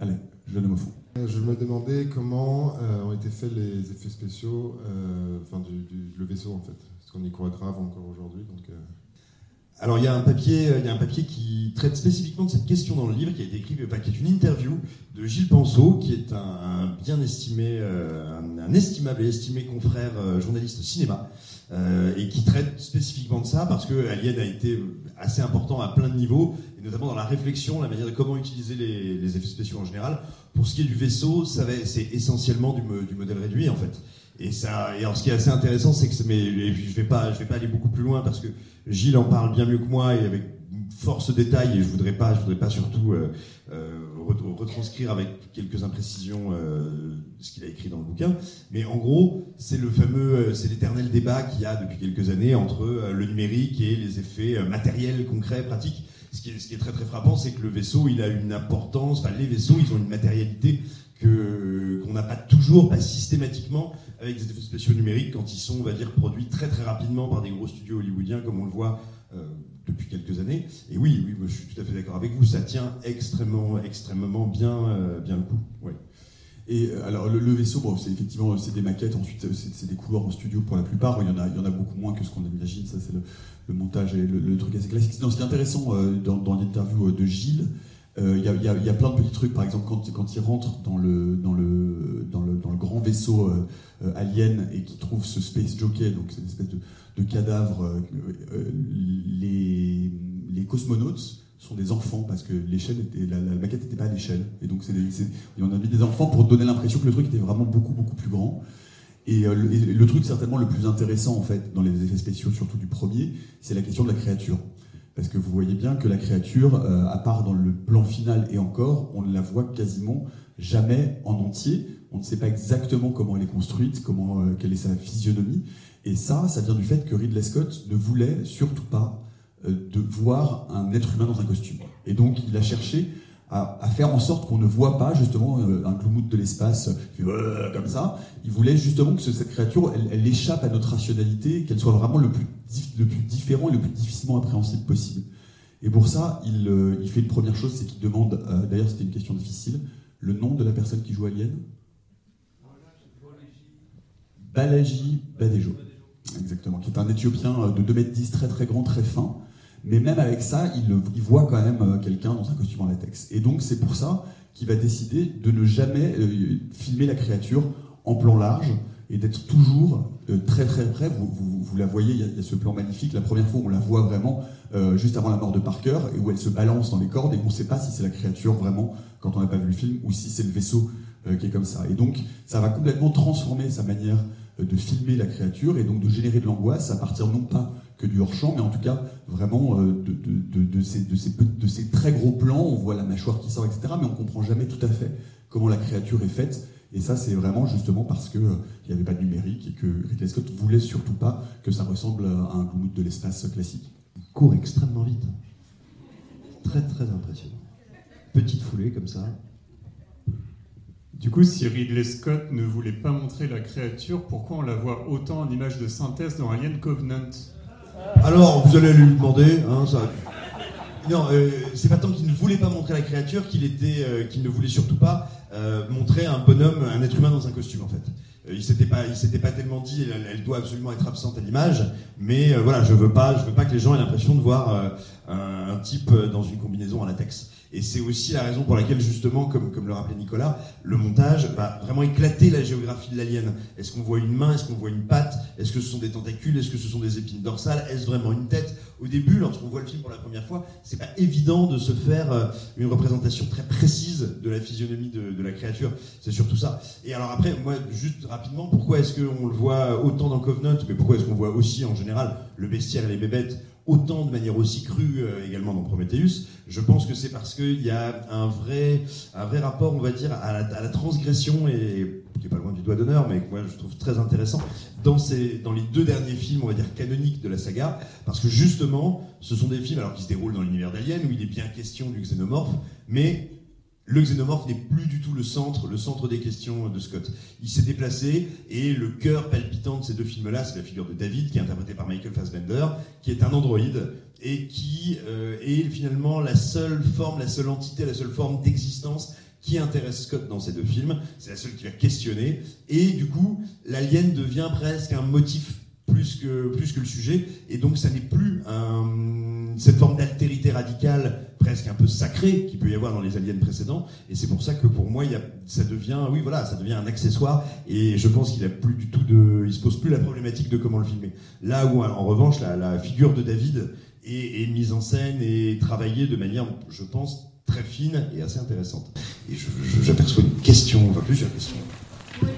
Allez, jeune homme au fond. Je me demandais comment euh, ont été faits les effets spéciaux, euh, enfin du, du- le vaisseau en fait, parce qu'on y croit grave encore aujourd'hui. Donc, euh, Alors il y a un papier, euh, il y a un papier qui traite spécifiquement de cette question dans le livre, qui a été écrit, enfin, qui est une interview de Gilles Penseau, qui est un, bien estimé, euh, un, estimable et estimé confrère euh, journaliste cinéma, et qui traite spécifiquement de ça parce que Alien a été assez important à plein de niveaux, et notamment dans la réflexion, la manière de comment utiliser les, effets spéciaux en général. Pour ce qui est du vaisseau, ça c'est essentiellement du modèle réduit en fait. Et ça, et alors ce qui est assez intéressant, c'est que mais je vais pas, je vais pas aller beaucoup plus loin parce que Gilles en parle bien mieux que moi et avec force détail et je voudrais pas, je voudrais pas surtout euh, euh, re- retranscrire avec quelques imprécisions euh, ce qu'il a écrit dans le bouquin. Mais en gros, c'est le fameux, c'est l'éternel débat qu'il y a depuis quelques années entre le numérique et les effets matériels, concrets, pratiques. Ce qui est, ce qui est très très frappant, c'est que le vaisseau, il a une importance, enfin les vaisseaux, ils ont une matérialité qu'on n'a pas toujours, pas systématiquement, avec des effets spéciaux numériques quand ils sont, on va dire, produits très très rapidement par des gros studios hollywoodiens, comme on le voit euh, depuis quelques années. Et oui, oui, je suis tout à fait d'accord avec vous, ça tient extrêmement, extrêmement bien, euh, bien le coup. Ouais. Et euh, alors le, vaisseau, bon, c'est effectivement c'est des maquettes. Ensuite, c'est des couleurs en studio pour la plupart. Il y en a, il y en a beaucoup moins que ce qu'on imagine. Ça, c'est le, montage et le, truc assez classique. Non, est intéressant euh, dans, dans l'interview de Gilles, Euh, Il il y a- plein de petits trucs, par exemple, quand, quand il rentre dans le, grand vaisseau euh, euh, alien et qu'il trouve ce Space Jockey, donc cette espèce de, cadavre, euh, euh, les, cosmonautes sont des enfants parce que l'échelle la, maquette n'était pas à l'échelle. Et donc, on a mis des enfants pour donner l'impression que le truc était vraiment beaucoup, beaucoup plus grand. Et, euh, le, et le truc certainement le plus intéressant en fait dans les effets spéciaux, surtout du premier, c'est la question de la créature. Parce que vous voyez bien que la créature, euh, à part dans le plan final et encore, on ne la voit quasiment jamais en entier. On ne sait pas exactement comment elle est construite, comment, euh, quelle est sa physionomie. Et ça, ça vient du fait que Ridley Scott ne voulait surtout pas euh, de voir un être humain dans un costume. Et donc, il a cherché à, faire en sorte qu'on ne voit pas justement euh, un gloumout de l'espace euh, euh, comme ça. Il voulait justement que ce- cette créature, elle, échappe à notre rationalité, qu'elle soit vraiment le plus, différent et le plus difficilement appréhensible possible. Et pour ça, il, fait une première chose, c'est qu'il demande, d'ailleurs c'était une question difficile, le nom de la personne qui joue Alien Balaji Badejo. Exactement, qui est un Éthiopien de 2 mètres 10, très très grand, très fin. Mais même avec ça, il, voit quand même euh, quelqu'un dans un costume en latex. Et donc c'est pour ça qu'il va décider de ne jamais euh, filmer la créature en plan large et d'être toujours euh, très très près. Vous, la voyez, il y, a, ce plan magnifique. La première fois, on la voit vraiment juste avant la mort de Parker et où elle se balance dans les cordes et on ne sait pas si c'est la créature vraiment quand on n'a pas vu le film ou si c'est le vaisseau qui est comme ça. Et donc ça va complètement transformer sa manière de filmer la créature et donc de générer de l'angoisse à partir non pas que du hors-champ, mais en tout cas vraiment euh, de, de- de- ces, ces de ces très gros plans, on voit la mâchoire qui sort, etc., mais on comprend jamais tout à fait comment la créature est faite. Et ça, c'est vraiment justement parce qu'il n'y avait pas de numérique et que Ridley Scott voulait surtout pas que ça ressemble à un gloumout de l'espace classique. Il court extrêmement vite. Très très impressionnant. Petite foulée comme ça. Du coup, si Ridley Scott ne voulait pas montrer la créature, pourquoi on la voit autant en image de synthèse dans Alien Covenant? Alors, vous allez lui demander, hein, ça. Non, euh, c'est pas tant qu'il ne voulait pas montrer la créature qu'il était, euh, qu'il ne voulait surtout pas euh, montrer un bonhomme, un être humain dans un costume en fait. Il s'était pas, il s'était pas tellement dit, elle, doit absolument être absente à l'image, mais voilà, je veux pas, je veux pas que les gens aient l'impression de voir un, un type dans une combinaison en latex. Et c'est aussi la raison pour laquelle, justement, comme, comme le rappelait Nicolas, le montage va vraiment éclater la géographie de l'alien. Est-ce qu'on voit une main? Est-ce qu'on voit une patte? Est-ce que ce sont des tentacules? Est-ce que ce sont des épines dorsales? Est-ce vraiment une tête? Au début, lorsqu'on voit le film pour la première fois, c'est pas évident de se faire euh, une représentation très précise de la physionomie de, de la créature. C'est surtout ça. Et alors après, moi, juste rapidement, pourquoi est-ce qu'on le voit autant dans Covenant, mais pourquoi est-ce qu'on voit aussi en général le bestiaire et les bébêtes autant de manière aussi crue euh, également dans Prometheus, je pense que c'est parce qu'il y a un vrai, un vrai rapport, on va dire, à la, transgression, et qui est pas loin du doigt d'honneur, mais que moi je trouve très intéressant, dans, ces, dans les deux derniers films, on va dire, canoniques de la saga, parce que justement, ce sont des films, alors qui se déroulent dans l'univers d'Alien, où il est bien question du xénomorphe, mais le xénomorphe n'est plus du tout le centre, le centre des questions de Scott. Il s'est déplacé et le cœur palpitant de ces deux films-là, c'est la figure de David, qui est interprété par Michael Fassbender, qui est un androïde et qui euh, est finalement la seule forme, la seule entité, la seule forme d'existence qui intéresse Scott dans ces deux films. C'est la seule qui va questionner. Et du coup, l'alien devient presque un motif plus que, plus que le sujet. Et donc, ça n'est plus cette forme d'altérité radicale, presque un peu sacrée, qu'il peut y avoir dans les aliens précédents. Et c'est pour ça que pour moi, ça devient, oui, voilà, ça devient un accessoire. Et je pense qu'il a plus du tout il se pose plus la problématique de comment le filmer. Là où, en revanche, la, figure de David est, mise en scène et travaillée de manière, je pense, très fine et assez intéressante. Et j'aperçois une question, enfin plusieurs questions. Oui,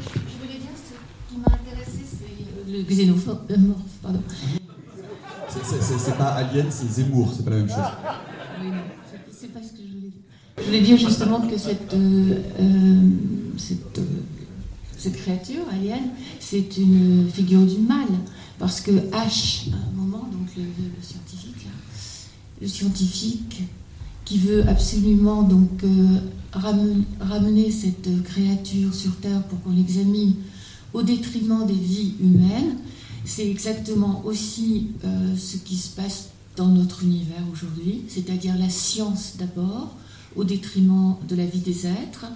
le euh, morphe, pardon. C'est- pas Alien, c'est Zemmour, c'est pas la même chose. Oui, non, c'est- pas ce que je voulais dire. Je voulais dire justement que cette, euh, euh, cette, euh, cette créature alien, c'est une figure du mal. Parce que H, à un moment, donc le, le scientifique, là, le scientifique qui veut absolument donc euh, ramen- ramener cette créature sur Terre pour qu'on l'examine au détriment des vies humaines, c'est exactement aussi euh, ce qui se passe dans notre univers aujourd'hui, c'est-à-dire la science d'abord, au détriment de la vie des êtres.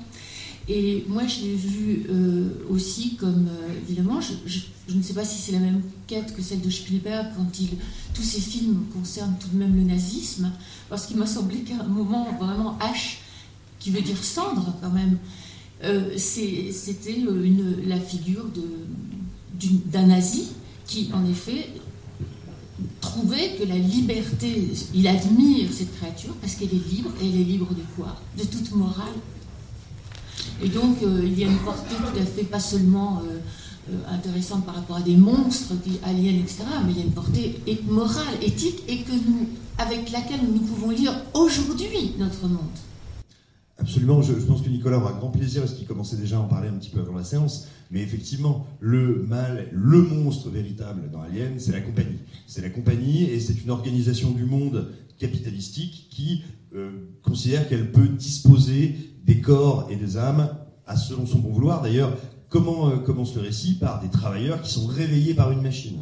Et moi, je l'ai vu euh, aussi comme, euh, évidemment, je, je- ne sais pas si c'est la même quête que celle de Spielberg quand il, tous ses films concernent tout de même le nazisme, parce qu'il m'a semblé qu'à un moment, vraiment, H, qui veut dire cendre quand même, c'était euh, la figure d'un nazi qui, en effet, trouvait que la liberté, il admire cette créature parce qu'elle est libre, et elle est libre de quoi? De toute morale. Et donc, euh, il y a une portée tout à fait pas seulement euh, euh, intéressante par rapport à des monstres, qui, aliens, etc., mais il y a une portée morale, éthique, et que avec laquelle nous pouvons lire aujourd'hui notre monde. Absolument, je, pense que Nicolas aura grand plaisir parce qu'il commençait déjà à en parler un petit peu avant la séance. Mais effectivement, le mal, le monstre véritable dans Alien, c'est la compagnie. C'est la compagnie et c'est une organisation du monde capitalistique qui euh, considère qu'elle peut disposer des corps et des âmes à selon son bon vouloir. D'ailleurs, comment euh, commence le récit Par des travailleurs qui sont réveillés par une machine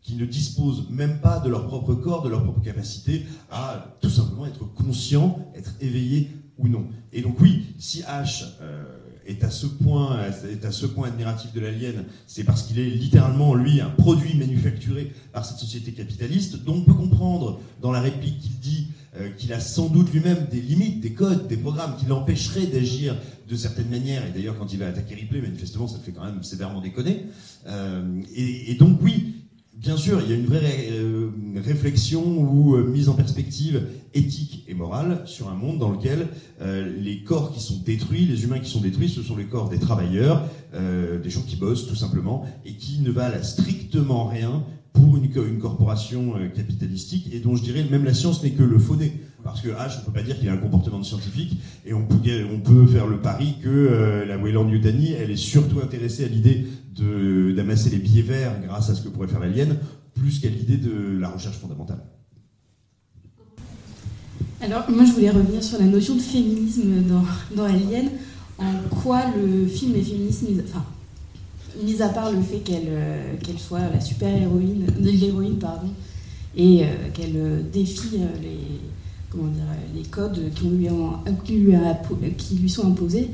qui ne disposent même pas de leur propre corps, de leur propre capacité à tout simplement être conscient, être éveillé ou non. Et donc oui, si H euh, est à ce point est à ce point admiratif de l'alien, c'est parce qu'il est littéralement lui un produit manufacturé par cette société capitaliste, dont on peut comprendre dans la réplique qu'il dit euh, qu'il a sans doute lui-même des limites, des codes, des programmes qui l'empêcheraient d'agir de certaines manières. Et d'ailleurs, quand il va attaquer Ripley, manifestement, ça le fait quand même sévèrement déconner. Euh, et donc oui, Bien sûr, il y a une vraie euh, réflexion ou euh, mise en perspective éthique et morale sur un monde dans lequel euh, les corps qui sont détruits, les humains qui sont détruits, ce sont les corps des travailleurs, des gens qui bossent tout simplement et qui ne valent strictement rien pour une, une corporation euh, capitalistique et dont je dirais même la science n'est que le faux nez. Parce que H, on peut pas dire qu'il a un comportement de scientifique et on peut, on peut faire le pari que euh, la Wayland Yutani, elle est surtout intéressée à l'idée de- d'amasser les billets verts grâce à ce que pourrait faire l'alien, plus qu'à l'idée de la recherche fondamentale. Alors, moi, je voulais revenir sur la notion de féminisme dans, dans Alien. En quoi le film est féministe, enfin, mis à part le fait qu'elle euh, qu'elle soit la super-héroïne, l'héroïne, pardon, et euh, qu'elle euh, défie les, comment dire, les codes qui lui, ont- qui lui, sont imposés.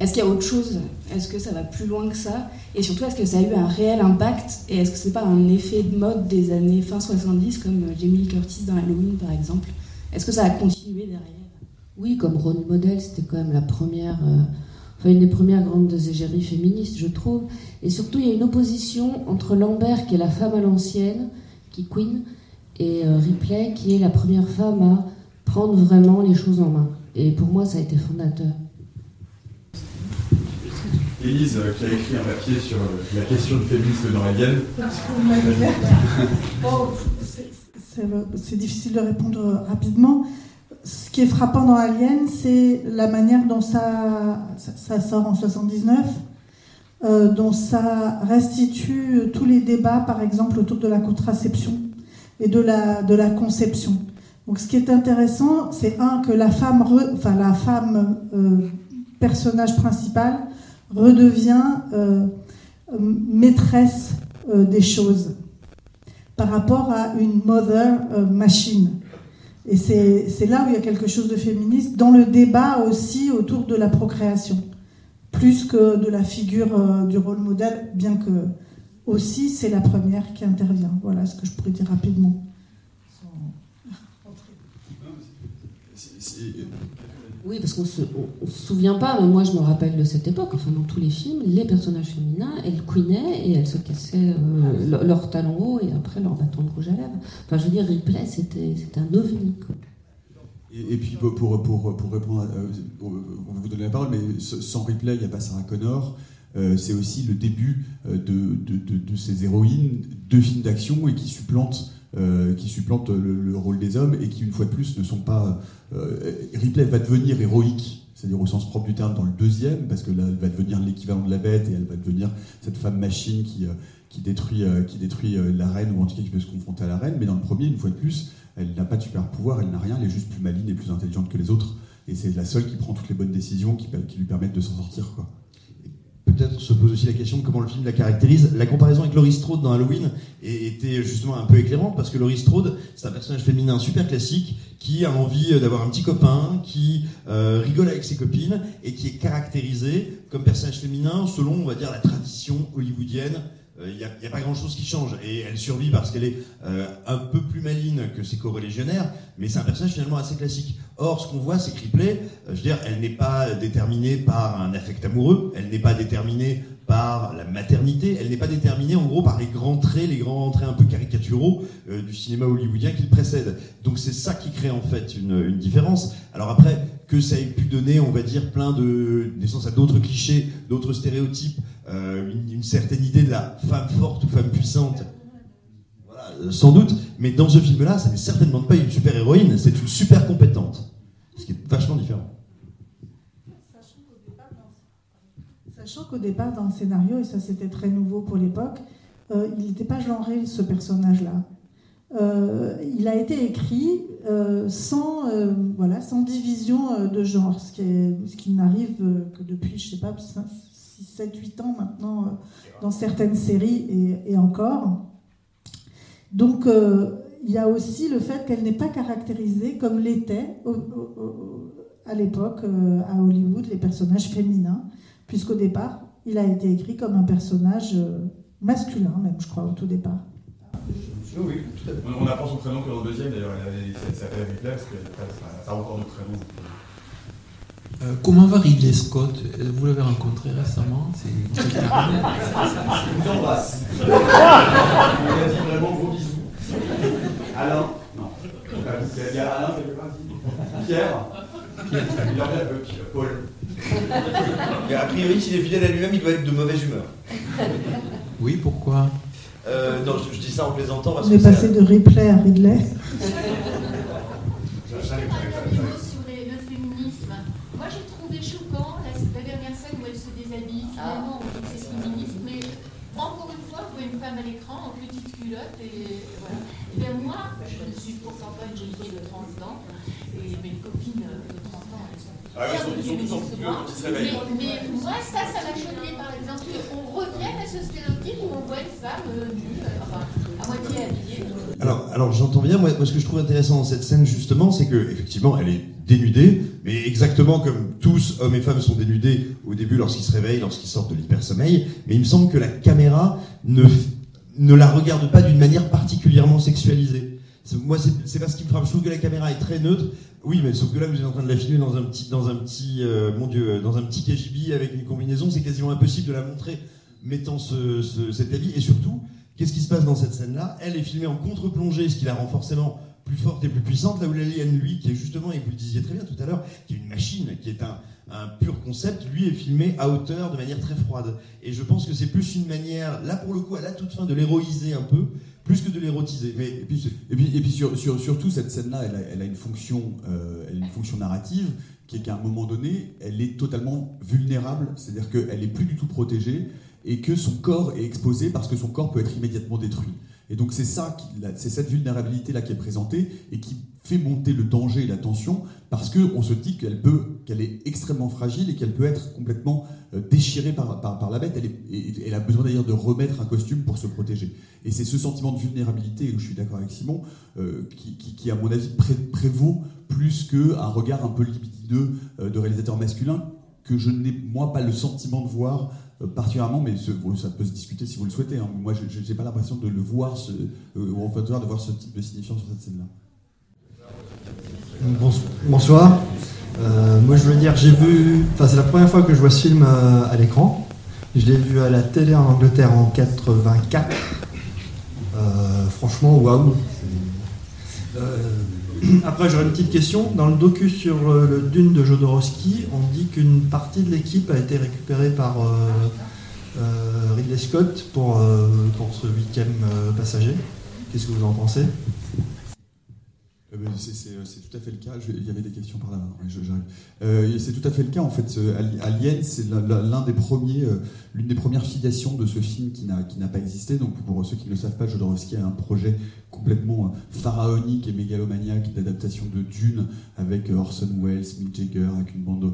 Est-ce qu'il y a autre chose? Est-ce que ça va plus loin que ça? Et surtout, est-ce que ça a eu un réel impact? Et est-ce que c'est pas un effet de mode des années fin 70, comme Jamie Curtis dans Halloween, par exemple? Est-ce que ça a continué derrière? Oui, comme rôle modèle, c'était quand même la première, enfin une des premières grandes égéries féministes, je trouve. Et surtout, il y a une opposition entre Lambert, qui est la femme à l'ancienne, qui Queen, et euh, Ripley, qui est la première femme à prendre vraiment les choses en main. Et pour moi, ça a été fondateur. Élise, euh, qui a écrit un papier sur euh, la question du féminisme dans Alien. Oh, c'est- c'est c'est difficile de répondre rapidement. Ce qui est frappant dans Alien, c'est la manière dont ça, sort en 79, euh, dont ça restitue tous les débats, par exemple, autour de la contraception et de la, conception. Donc, ce qui est intéressant, c'est un que la femme, enfin la femme euh, personnage principal redevient euh, maîtresse des choses par rapport à une mother machine. Et c'est là où il y a quelque chose de féministe, dans le débat aussi autour de la procréation, plus que de la figure euh, du rôle modèle, bien que aussi c'est la première qui intervient. Voilà ce que je pourrais dire rapidement. Oui, parce qu'on se, se souvient pas, moi je me rappelle de cette époque, enfin dans tous les films, les personnages féminins, elles queenaient et elles se cassaient euh, le- leurs talons hauts et après leur bâton de rouge à lèvres. Enfin je veux dire, Ripley c'était un ovni. quoi. Et, et puis pour, pour, pour, répondre, euh, on va vous donner la parole, mais sans replay, il n'y a pas Sarah Connor. Euh, c'est aussi le début de, de, de, de ces héroïnes de films d'action et qui supplantent, euh, qui supplantent le, le rôle des hommes et qui, une fois de plus, ne sont pas. Euh, Ripley va devenir héroïque, c'est-à-dire au sens propre du terme, dans le deuxième, parce que là, elle va devenir l'équivalent de la bête et elle va devenir cette femme machine qui, euh, détruit, la reine ou en tout cas qui peut se confronter à la reine. Mais dans le premier, une fois de plus, elle n'a pas de super pouvoir, elle n'a rien, elle est juste plus maligne et plus intelligente que les autres. Et c'est la seule qui prend toutes les bonnes décisions qui, lui permettent de s'en sortir. Peut-être se pose aussi la question de comment le film la caractérise. La comparaison avec Laurie Strode dans Halloween était justement un peu éclairante parce que Laurie Strode, c'est un personnage féminin super classique qui a envie euh, d'avoir un petit copain, qui euh, rigole avec ses copines et qui est caractérisé comme personnage féminin selon, on va dire, la tradition hollywoodienne. Il n'y a, a pas grand-chose qui change et elle survit parce qu'elle est euh, un peu plus maligne que ses co-relégionnaires, mais c'est un personnage finalement assez classique. Or, ce qu'on voit, c'est que Ripley, euh, je veux dire, elle n'est pas déterminée par un affect amoureux, elle n'est pas déterminée par la maternité, elle n'est pas déterminée en gros par les grands traits, les grands traits un peu caricaturaux euh, du cinéma hollywoodien qui le précède. Donc c'est ça qui crée en fait une, une différence. Alors après, que ça ait pu donner, on va dire, plein de naissance à d'autres clichés, d'autres stéréotypes, euh, une, certaine idée de la femme forte ou femme puissante, euh, sans doute, mais dans ce film-là, ça n'est certainement pas une super héroïne, c'est une super compétente, ce qui est vachement différent. Sachant qu'au départ, dans le scénario, et ça c'était très nouveau pour l'époque, euh, il n'était pas genré ce personnage-là. Euh, il a été écrit euh, sans, euh, voilà, sans division de genre, ce qui, qui n'arrive que depuis, je sais pas, 6, 7, 8 ans maintenant dans certaines séries et, et encore. Donc il y a aussi le fait qu'elle n'est pas caractérisée comme l'était à l'époque à Hollywood les personnages féminins, puisqu'au départ il a été écrit comme un personnage masculin même, je crois, au tout départ. Oui, oui, tout à fait. On apprend son prénom que dans le deuxième, d'ailleurs, elle s'appelle Ripley parce que ça, a encore de prénom. Euh, comment va Ridley Scott? Vous l'avez rencontré récemment C'est Je vous embrasse. On a dit vraiment gros bisous. Alain? Non. Il y a Alain quelque part Pierre? Pierre. Il en un peu. Paul. Mais a priori, s'il est fidèle à lui-même, il doit être de mauvaise humeur. Oui, pourquoi? Euh, non, je, je dis ça en plaisantant parce On que est passé de Ripley à Ridley. sur les- le féminisme. Moi, j'ai trouvé choquant la, la dernière scène où elle se déshabille. Finalement, on dit que c'est féministe, mais encore une fois, vous voyez une femme à l'écran en petite culotte et voilà. Et bien moi, je ne suis pourtant pas une jeune fille de 30 ans, sont Ah ils sont- ils sont ils se réveillent. Mais, mais moi, ça, ça m'a choqué, par exemple, qu'on revienne à ce stéréotype où on voit une femme euh, nue, euh, enfin, à moitié habillée. Alors, alors j'entends bien. Moi, moi, ce que je trouve intéressant dans cette scène, justement, c'est que effectivement, elle est dénudée, mais exactement comme tous, hommes et femmes, sont dénudés au début lorsqu'ils se réveillent, lorsqu'ils sortent de l'hypersommeil. Mais il me semble que la caméra ne ne la regarde pas d'une manière particulièrement sexualisée. Moi, c'est pas ce qui me frappe. Je trouve que la caméra est très neutre. Oui, mais sauf que là, vous êtes en train de la filmer dans un petit, dans un petit, euh, mon Dieu, dans un petit KGB avec une combinaison. C'est quasiment impossible de la montrer mettant ce, ce- cet habit. Et surtout, qu'est-ce qui se passe dans cette scène-là? Elle est filmée en contre-plongée, ce qui la rend forcément plus forte et plus puissante. Là où l'alien, lui, qui est justement, et vous le disiez très bien tout à l'heure, qui est une machine, qui est un, un pur concept, lui est filmé à hauteur de manière très froide. Et je pense que c'est plus une manière, là pour le coup, à la toute fin, de l'héroïser un peu, plus que de l'érotiser. Mais Et puis, et puis, et puis sur- sur- surtout, cette scène-là, elle a, une fonction, euh, une fonction narrative qui est qu'à un moment donné, elle est totalement vulnérable, c'est-à-dire qu'elle est plus du tout protégée et que son corps est exposé parce que son corps peut être immédiatement détruit. Et donc c'est ça, c'est cette vulnérabilité-là qui est présentée et qui fait monter le danger et la tension parce qu'on se dit qu'elle peut, qu'elle est extrêmement fragile et qu'elle peut être complètement euh, déchirée par, par, la bête. Elle, est- elle a besoin d'ailleurs de remettre un costume pour se protéger. Et c'est ce sentiment de vulnérabilité, où je suis d'accord avec Simon, euh, qui, qui- à mon avis, pré- prévaut plus qu'un regard un peu libidineux euh, de réalisateur masculin que je n'ai, moi, pas le sentiment de voir particulièrement, mais ça peut se discuter si vous le souhaitez. hein. Moi, je n'ai pas l'impression de le voir, ce, euh, de voir ce type de signifiant sur cette scène-là. Bons- Bonsoir. Euh, moi, je veux dire, j'ai vu. Enfin, c'est la première fois que je vois ce film euh, à l'écran. Je l'ai vu à la télé en Angleterre en 84. Euh, franchement, waouh. Après, j'aurais une petite question. Dans le docu sur le Dune de Jodorowsky, on dit qu'une partie de l'équipe a été récupérée par Ridley Scott pour, euh, pour ce huitième passager. Qu'est-ce que vous en pensez? C'est- C'est tout à fait le cas. Il y avait des questions par là. Euh, c'est tout à fait le cas. En fait, Alien, c'est l'un- des premiers, euh, l'une des premières filiations de ce film qui n'a pas existé. Donc, pour ceux qui ne le savent pas, Jodorowsky a un projet complètement euh, pharaonique et mégalomaniaque d'adaptation de Dune avec euh, Orson Welles, Mick Jagger, avec une bande euh,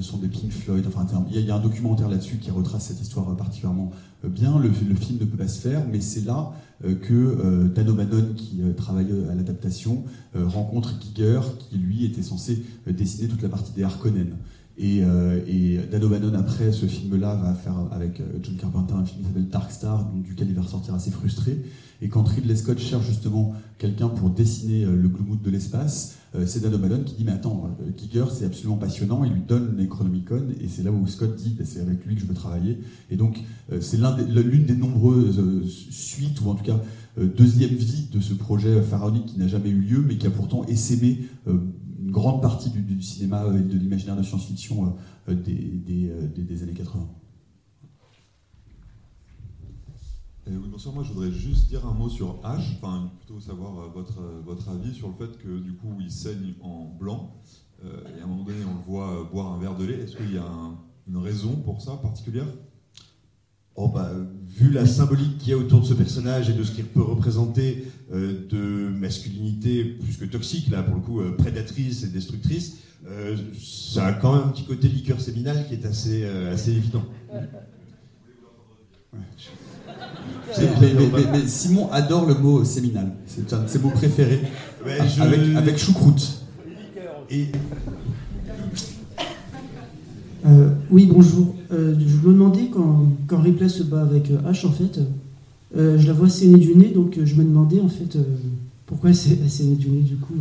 sont des Pink Floyd. Enfin, il y, a- un documentaire là-dessus qui retrace cette histoire euh, particulièrement euh, bien. Le, film ne peut pas se faire, mais c'est là euh, que Dan O'Bannon, qui travaille à l'adaptation, rencontre Giger, qui lui était censé dessiner toute la partie des Harkonnen. Et, euh, et Dan O'Bannon, après ce film-là, va faire avec John Carpenter un film qui s'appelle Dark Star, duquel il va ressortir assez frustré. Et quand Ridley Scott cherche justement quelqu'un pour dessiner le Gloomood de l'espace, c'est Dan O'Bannon qui dit Mais attends, euh, Giger, c'est absolument passionnant. Il lui donne Necronomicon, et c'est là où Scott dit Bah, C'est avec lui que je veux travailler. Et donc, euh, c'est l'une des nombreuses euh, suites, ou en tout cas, euh, deuxième vie de ce projet pharaonique qui n'a jamais eu lieu, mais qui a pourtant essaimé euh, une grande partie du, cinéma euh, et de l'imaginaire de science-fiction euh, euh, euh, des- des années 80. Euh, oui, bonsoir. Moi, je voudrais juste dire un mot sur H, enfin, plutôt savoir euh, votre, euh, votre avis sur le fait que, du coup, il saigne en blanc, euh, et à un moment donné, on le voit boire un verre de lait. Est-ce qu'il y a un- une raison pour ça particulière? Oh bah, vu la symbolique qu'il y a autour de ce personnage et de ce qu'il peut représenter euh, de masculinité plus que toxique, là pour le coup euh, prédatrice et destructrice, euh, ça a quand même un petit côté liqueur séminal qui est assez, euh, assez évident. Mais, mais- mais- mais- mais Simon adore le mot séminal. C'est un de ses mots préférés. Ouais, A- je- avec, avec choucroute. Et Euh, oui, bonjour. Euh, je me demandais quand, quand Ripley se bat avec euh, H, en fait, euh, je la vois saigner du nez, donc je me demandais en fait euh, pourquoi elle saignait du nez du coup.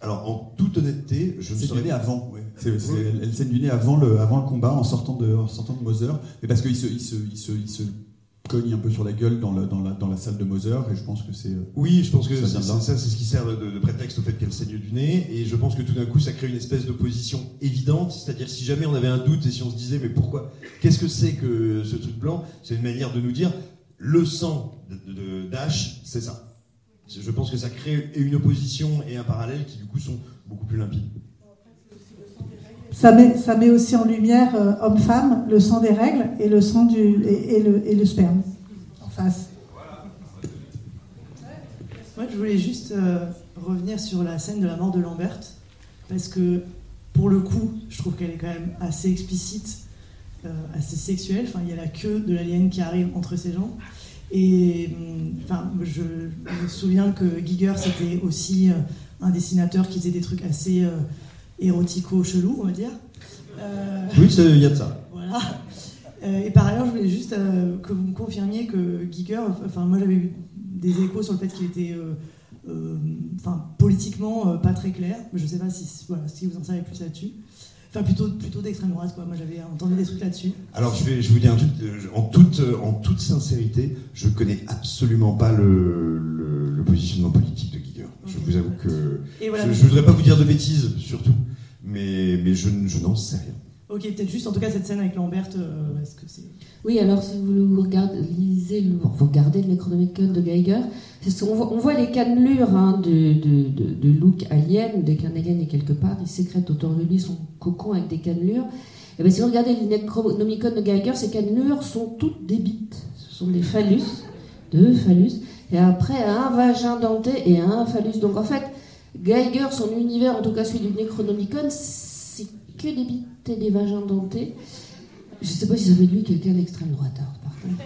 Alors en toute honnêteté, je ne C'est saurais avant, elle- elle saigne du nez avant le, avant le combat en sortant de, en sortant de Moser. Mais parce qu'il se, il se, il se, il se cogne un peu sur la gueule dans, la, dans la salle de Moser et je pense que c'est. euh, Oui, je pense que ça c'est ce qui sert de, de prétexte au fait qu'elle saigne du nez, et je pense que tout d'un coup, ça crée une espèce d'opposition évidente, c'est-à-dire si jamais on avait un doute et si on se disait, mais pourquoi Qu'est-ce que c'est que ce truc blanc C'est une manière de nous dire, le sang de- d'Ash, c'est ça. Je pense que ça crée une opposition et un parallèle qui du coup sont beaucoup plus limpides. Ça met, aussi en lumière euh, homme-femme, le sang des règles et le sang du et, le, sperme en face. Moi, je voulais juste euh, revenir sur la scène de la mort de Lambert, parce que pour le coup, je trouve qu'elle est quand même assez explicite, euh, assez sexuelle. Enfin, il y a la queue de l'alien qui arrive entre ses jambes. Et hum, enfin, je, me souviens que Giger, c'était aussi un dessinateur qui faisait des trucs assez érotico-chelous, on va dire. Euh, Oui, il y a de ça. Voilà. Euh, et par ailleurs, je voulais juste euh, que vous me confirmiez que Giger, enfin moi j'avais eu des échos sur le fait qu'il était enfin, politiquement pas très clair, mais je sais pas si, voilà, si vous en savez plus là-dessus. Enfin plutôt, plutôt d'extrême droite, quoi. moi j'avais entendu des trucs là-dessus. Alors je vais, je vous dire un truc, euh, en toute, euh, en toute sincérité, je connais absolument pas le, le- le positionnement politique de Giger. Je vous avoue que voilà. je, je voudrais pas vous dire de bêtises, surtout, mais, mais je, je n'en sais rien. Ok, peut-être juste en tout cas cette scène avec Lambert, euh, est-ce que c'est... Oui, alors si vous regardez, lisez le, vous regardez le Necronomicon de Geiger, on voit les cannelures hein, de, de, Luke Alien, dès qu'un alien est quelque part, il sécrète autour de lui son cocon avec des cannelures. Et bien si vous regardez le Necronomicon de Geiger, ces cannelures sont toutes des bites. Ce sont des phallus, deux phallus, et après un vagin denté et un phallus. Donc en fait, Geiger, son univers, en tout cas celui du Necronomicon, des bites et des vagins dentés. Je sais pas si ça fait de lui quelqu'un d'extrême droite, par contre.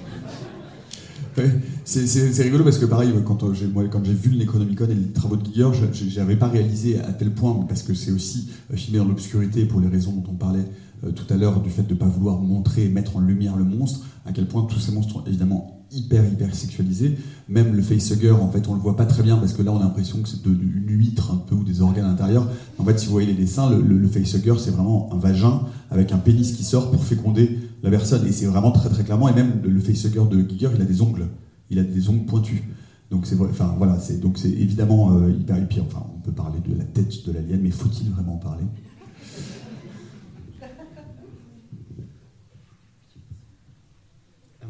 Ouais, c'est- rigolo parce que pareil, quand euh, j'ai quand j'ai vu le Necronomicon et les travaux de Giger, n'avais pas réalisé à tel point, parce que c'est aussi euh, filmé dans l'obscurité pour les raisons dont on parlait euh, tout à l'heure, du fait de ne pas vouloir montrer et mettre en lumière le monstre, à quel point tous ces monstres évidemment hyper hyper sexualisés. Même le facehugger, en fait, on le voit pas très bien parce que là, on a l'impression que c'est de- une huître un peu ou des organes à l'intérieur. En fait, si vous voyez les dessins, le, le, le facehugger, c'est vraiment un vagin avec un pénis qui sort pour féconder la personne. Et c'est vraiment très très clairement. Et même le, le facehugger de Giger, il a des ongles. Il a des ongles pointus. Donc c'est enfin voilà, c'est donc c'est évidemment euh, hyper puis enfin on peut parler de la tête de l'alien, mais faut-il vraiment en parler?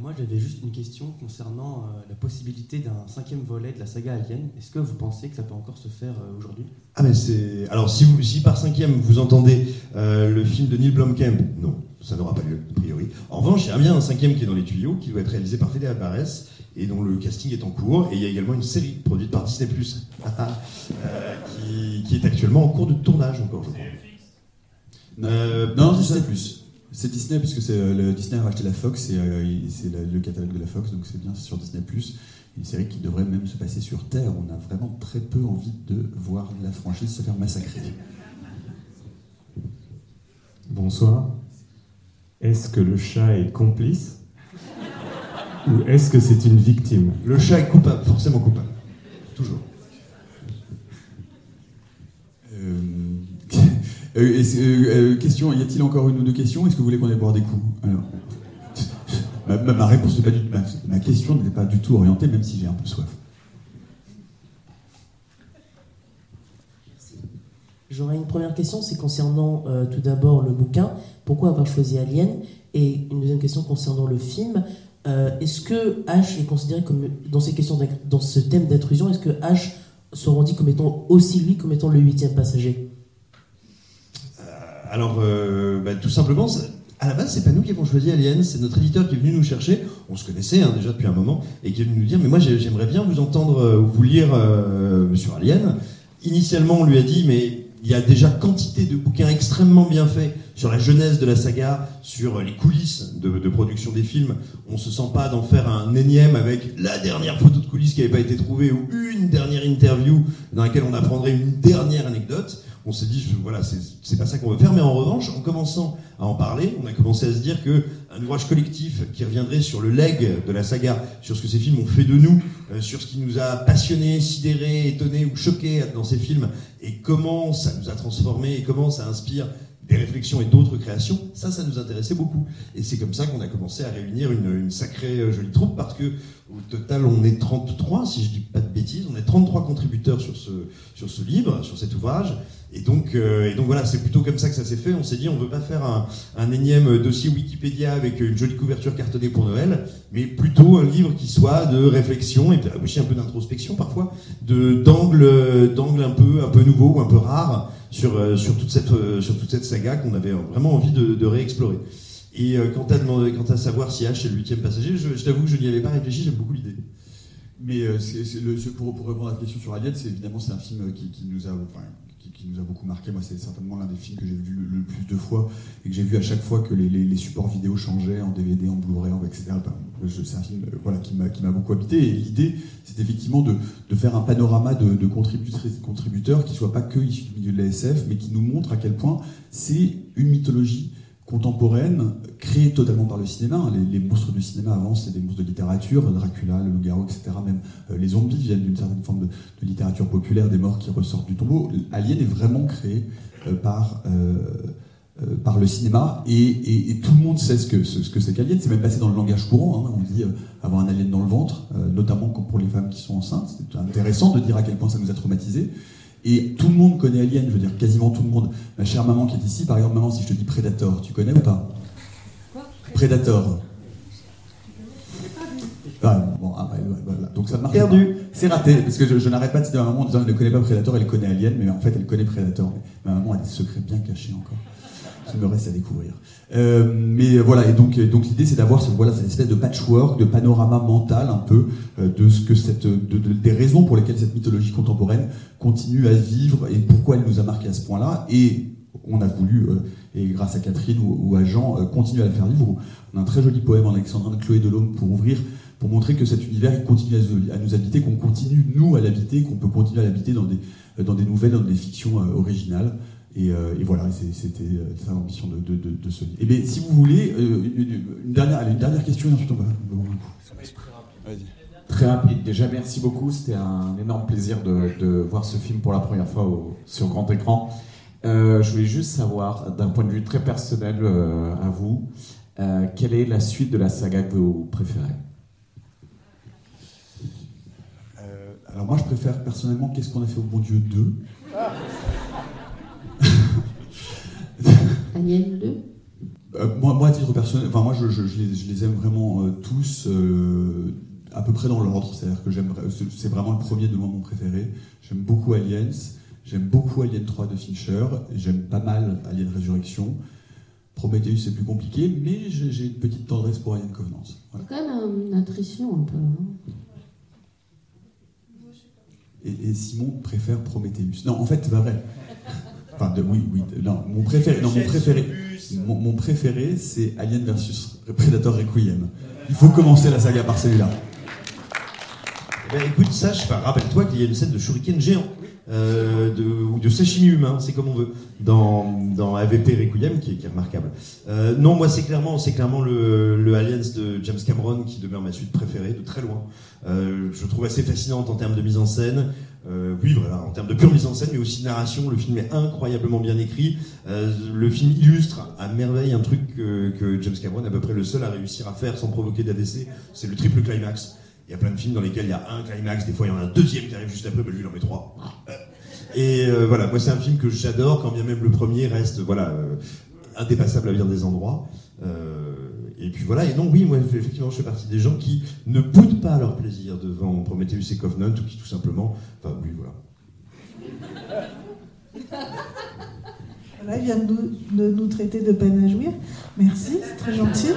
Moi, j'avais juste une question concernant euh, la possibilité d'un cinquième volet de la saga Alien. Est-ce que vous pensez que ça peut encore se faire euh, aujourd'hui? Ah mais c'est alors si vous si par cinquième vous entendez euh, le film de Neil Blomkamp, non, ça n'aura pas lieu a priori. En revanche, il y a bien un cinquième qui est dans les tuyaux, qui doit être réalisé par Fede Alvarez et dont le casting est en cours. Et il y a également une série produite par Disney euh, qui, qui est actuellement en cours de tournage encore, je crois. Euh, non, Disney Plus. C'est Disney puisque c'est euh, le Disney a racheté la Fox et euh, il- c'est la- le catalogue de la Fox, donc c'est bien c'est sur Disney Plus. Une série qui devrait même se passer sur Terre. On a vraiment très peu envie de voir la franchise se faire massacrer. Bonsoir. Est-ce que le chat est complice? Ou est-ce que c'est une victime? Le chat est coupable, forcément coupable. Toujours. Euh, euh, euh, euh, question, y a-t-il encore une ou deux questions? Est-ce que vous voulez qu'on aille boire des coups? Alors, ma, réponse n'est pas du ma, ma question n'était pas du tout orientée, même si j'ai un peu soif. J'aurais une première question, c'est concernant tout d'abord le bouquin. Pourquoi avoir choisi Alien? Et une deuxième question concernant le film. Est-ce que H est considéré comme, dans ces questions, dans ce thème d'intrusion, est-ce que H se rendit comme étant aussi lui comme étant le huitième passager? Alors, euh, bah, tout simplement, à la base, c'est pas nous qui avons choisi Alien, c'est notre éditeur qui est venu nous chercher. On se connaissait hein, déjà depuis un moment et qui est venu nous dire Mais moi, j'ai- j'aimerais bien vous entendre euh, ou vous lire euh, sur Alien. Initialement, on lui a dit Mais il y a déjà quantité de bouquins extrêmement bien faits sur la genèse de la saga, sur les coulisses de, de production des films. On se sent pas d'en faire un énième avec la dernière photo de coulisses qui n'avait pas été trouvée ou une dernière interview dans laquelle on apprendrait une dernière anecdote. On s'est dit, voilà, c'est c'est pas ça qu'on veut faire. Mais en revanche, en commençant à en parler, on a commencé à se dire que un ouvrage collectif qui reviendrait sur le leg de la saga, sur ce que ces films ont fait de nous, euh, sur ce qui nous a passionnés, sidérés, étonnés ou choqués dans ces films, et comment ça nous a transformés, et comment ça inspire des réflexions et d'autres créations, ça, ça nous intéressait beaucoup. Et c'est comme ça qu'on a commencé à réunir une, une sacrée euh, jolie troupe, parce que au total, on est 33, si je dis pas de bêtises, on est 33 contributeurs sur ce, sur ce livre, sur cet ouvrage. Et donc, euh, et donc voilà, c'est plutôt comme ça que ça s'est fait. On s'est dit, on veut pas faire un, un énième dossier Wikipédia avec une jolie couverture cartonnée pour Noël, mais plutôt un livre qui soit de réflexion et aussi un peu d'introspection parfois, de d'angles d'angles un peu un peu nouveaux ou un peu rares sur euh, sur toute cette euh, sur toute cette saga qu'on avait vraiment envie de, réexplorer. Et euh, quant à demander, quant à savoir si H est le huitième passager, je, t'avoue que je n'y avais pas réfléchi. J'aime beaucoup l'idée. Mais euh, c'est- le- pour, pour répondre à la question sur Alien, c'est évidemment c'est un film qui, qui nous a, enfin, qui, nous a beaucoup marqué. Moi, c'est certainement l'un des films que j'ai vu le, plus de fois et que j'ai vu à chaque fois que les, supports vidéo changeaient en DVD, en Blu-ray, en etc. C'est un film voilà, qui m'a beaucoup habité. Et l'idée, c'est effectivement de, faire un panorama de, contributeurs qui soit pas que issus du milieu de la SF, mais qui nous montre à quel point c'est une mythologie contemporaine, créée totalement par le cinéma. hein. Les, monstres du cinéma avant, c'est des monstres de littérature, Dracula, le loup-garou, etc. Même euh, les zombies viennent d'une certaine forme de, littérature populaire, des morts qui ressortent du tombeau. Alien est vraiment créé euh, par, euh, par le cinéma et, tout le monde sait ce que, ce, ce que c'est qu'Alien. C'est même passé dans le langage courant. hein. On dit avoir un alien dans le ventre, notamment pour les femmes qui sont enceintes. C'est intéressant de dire à quel point ça nous a traumatisés. Et tout le monde connaît Alien, je veux dire quasiment tout le monde. Ma chère maman qui est ici, par exemple, maman, si je te dis Predator, tu connais ou pas Predator. Ah, bon, ah, voilà. Donc ça marche Perdu. C'est raté, parce que je, je n'arrête pas de dire à ma maman en disant elle ne connaît pas Predator, elle connaît Alien, mais en fait elle connaît Predator. Mais ma maman a des secrets bien cachés encore. Ça me reste à découvrir. Euh, mais voilà, et donc, l'idée c'est d'avoir voilà, cette espèce de patchwork, de panorama mental un peu euh, de ce que cette, de- de- des raisons pour lesquelles cette mythologie contemporaine continue à vivre et pourquoi elle nous a marqué à ce point-là. Et on a voulu, euh, et grâce à Catherine ou, à Jean, continuer à la faire vivre. On a un très joli poème en alexandrin de Chloé Delhomme pour ouvrir, pour montrer que cet univers continue à, nous habiter, qu'on continue nous à l'habiter, qu'on peut continuer à l'habiter dans des, dans des nouvelles, dans des fictions originales. Et, euh, et voilà, c'était euh, ça l'ambition de, de, de, de ce livre. Et bien, si vous voulez, euh, une, dernière, allez, une dernière question et ensuite on va. on coup. Très rapide. Déjà, merci beaucoup. C'était un énorme plaisir de, de voir ce film pour la première fois au- sur grand écran. Euh, je voulais juste savoir, d'un point de vue très personnel euh, à vous, euh, quelle est la suite de la saga que vous préférez? Euh, alors moi je préfère personnellement Qu'est-ce qu'on a fait au bon Dieu 2 Alien 2 Euh, moi, moi, à titre personnel, enfin, moi, je, je- je les, je les aime vraiment euh, tous euh, à peu près dans l'ordre. C'est-à-dire que j'aime, c'est- vraiment le premier de loin mon préféré. J'aime beaucoup Aliens, j'aime beaucoup Alien 3 de Fincher, j'aime pas mal Alien Résurrection. Prometheus, c'est plus compliqué, mais j'ai j'ai une petite tendresse pour Alien Covenant. Voilà. C'est quand même une attrition un peu. hein. Et, et Simon préfère Prometheus. Non, en fait, c'est pas vrai. Enfin, de, oui, oui. de- non, mon préféré, non, mon préféré, mon, mon préféré, c'est Alien versus Predator Requiem. Il faut commencer la saga par celui-là. Eh ben, écoute, sache, enfin, rappelle-toi qu'il y a une scène de shuriken géant. euh, de, ou de sashimi humain, c'est comme on veut, dans, dans AVP Requiem, qui est, qui est remarquable. Euh, non, moi, c'est clairement, c'est clairement le, le Aliens de James Cameron qui demeure ma suite préférée, de très loin. Euh, je trouve assez fascinante en termes de mise en scène. Euh, oui, voilà, en termes de pure mise en scène, mais aussi narration, le film est incroyablement bien écrit. Euh, le film illustre à merveille un truc que, que James Cameron est à peu près le seul à réussir à faire sans provoquer d'AVC, c'est le triple climax. Il y a plein de films dans lesquels il y a un climax, des fois il y en a un deuxième qui arrive juste après, mais lui il en met trois. Euh, Et euh, voilà, moi c'est un film que j'adore, quand bien même le premier reste voilà euh, indépassable à bien des endroits. Euh, et puis voilà, et donc oui, moi effectivement je fais partie des gens qui ne boudent pas leur plaisir devant Prometheus et Covenant, ou qui tout simplement, enfin oui voilà. Voilà, il vient de nous, traiter de peine à jouir. Merci, c'est très gentil.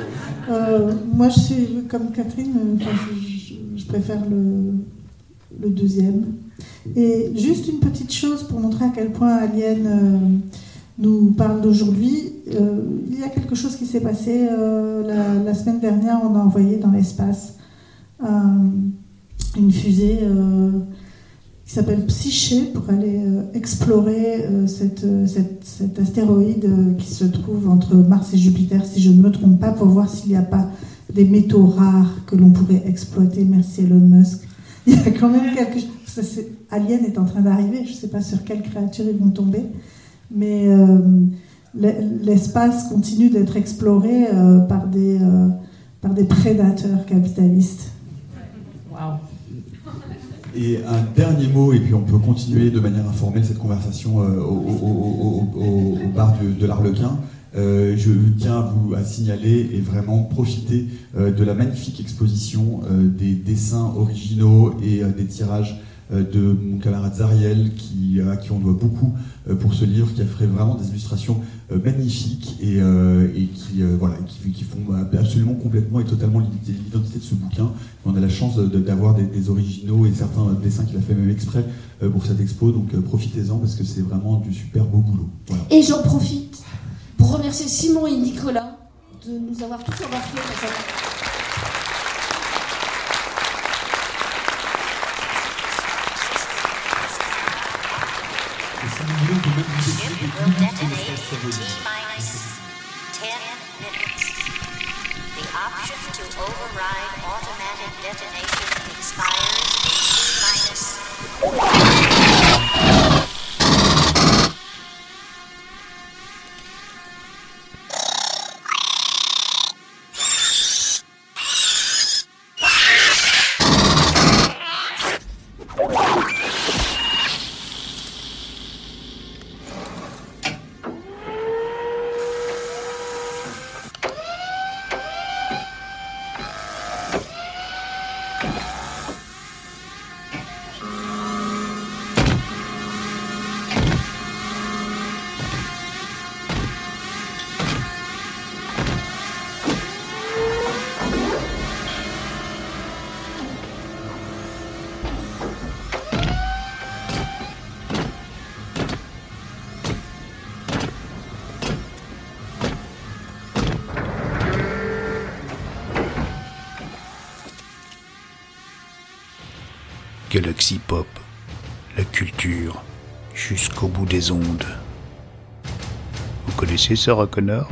Euh, moi, je suis comme Catherine, euh, je, préfère le, le deuxième. Et juste une petite chose pour montrer à quel point Alien euh, nous parle d'aujourd'hui. Euh, il y a quelque chose qui s'est passé euh, la, semaine dernière. On a envoyé dans l'espace euh, une fusée. qui s'appelle Psyché pour aller explorer cet astéroïde qui se trouve entre Mars et Jupiter, si je ne me trompe pas, pour voir s'il n'y a pas des métaux rares que l'on pourrait exploiter. Merci Elon Musk. Il y a quand même quelque chose. Alien est en train d'arriver, je ne sais pas sur quelle créature ils vont tomber, mais euh, l'e- l'espace continue d'être exploré euh, par, des, euh, par des prédateurs capitalistes. Waouh. Et un dernier mot, et puis on peut continuer de manière informelle cette conversation euh, au, au- au- au- au- au bar de, de l'Arlequin. Euh, je tiens à vous à signaler et vraiment profiter euh, de la magnifique exposition euh, des dessins originaux et euh, des tirages de mon camarade Zariel, qui, à qui on doit beaucoup euh, pour ce livre, qui a fait vraiment des illustrations euh, magnifiques et, euh, qui, euh, voilà, qui, font euh, absolument complètement et totalement l'identité de ce bouquin. On a la chance d'avoir des, originaux et certains dessins qu'il a fait même exprès euh, pour cette expo, donc euh, profitez-en parce que c'est vraiment du super beau boulot. Et j'en profite pour remercier Simon et Nicolas de nous avoir tous embarqués It will detonate in T-minus 10 minutes. The option to override automatic detonation expires in T-minus Vous connaissez Sarah Connor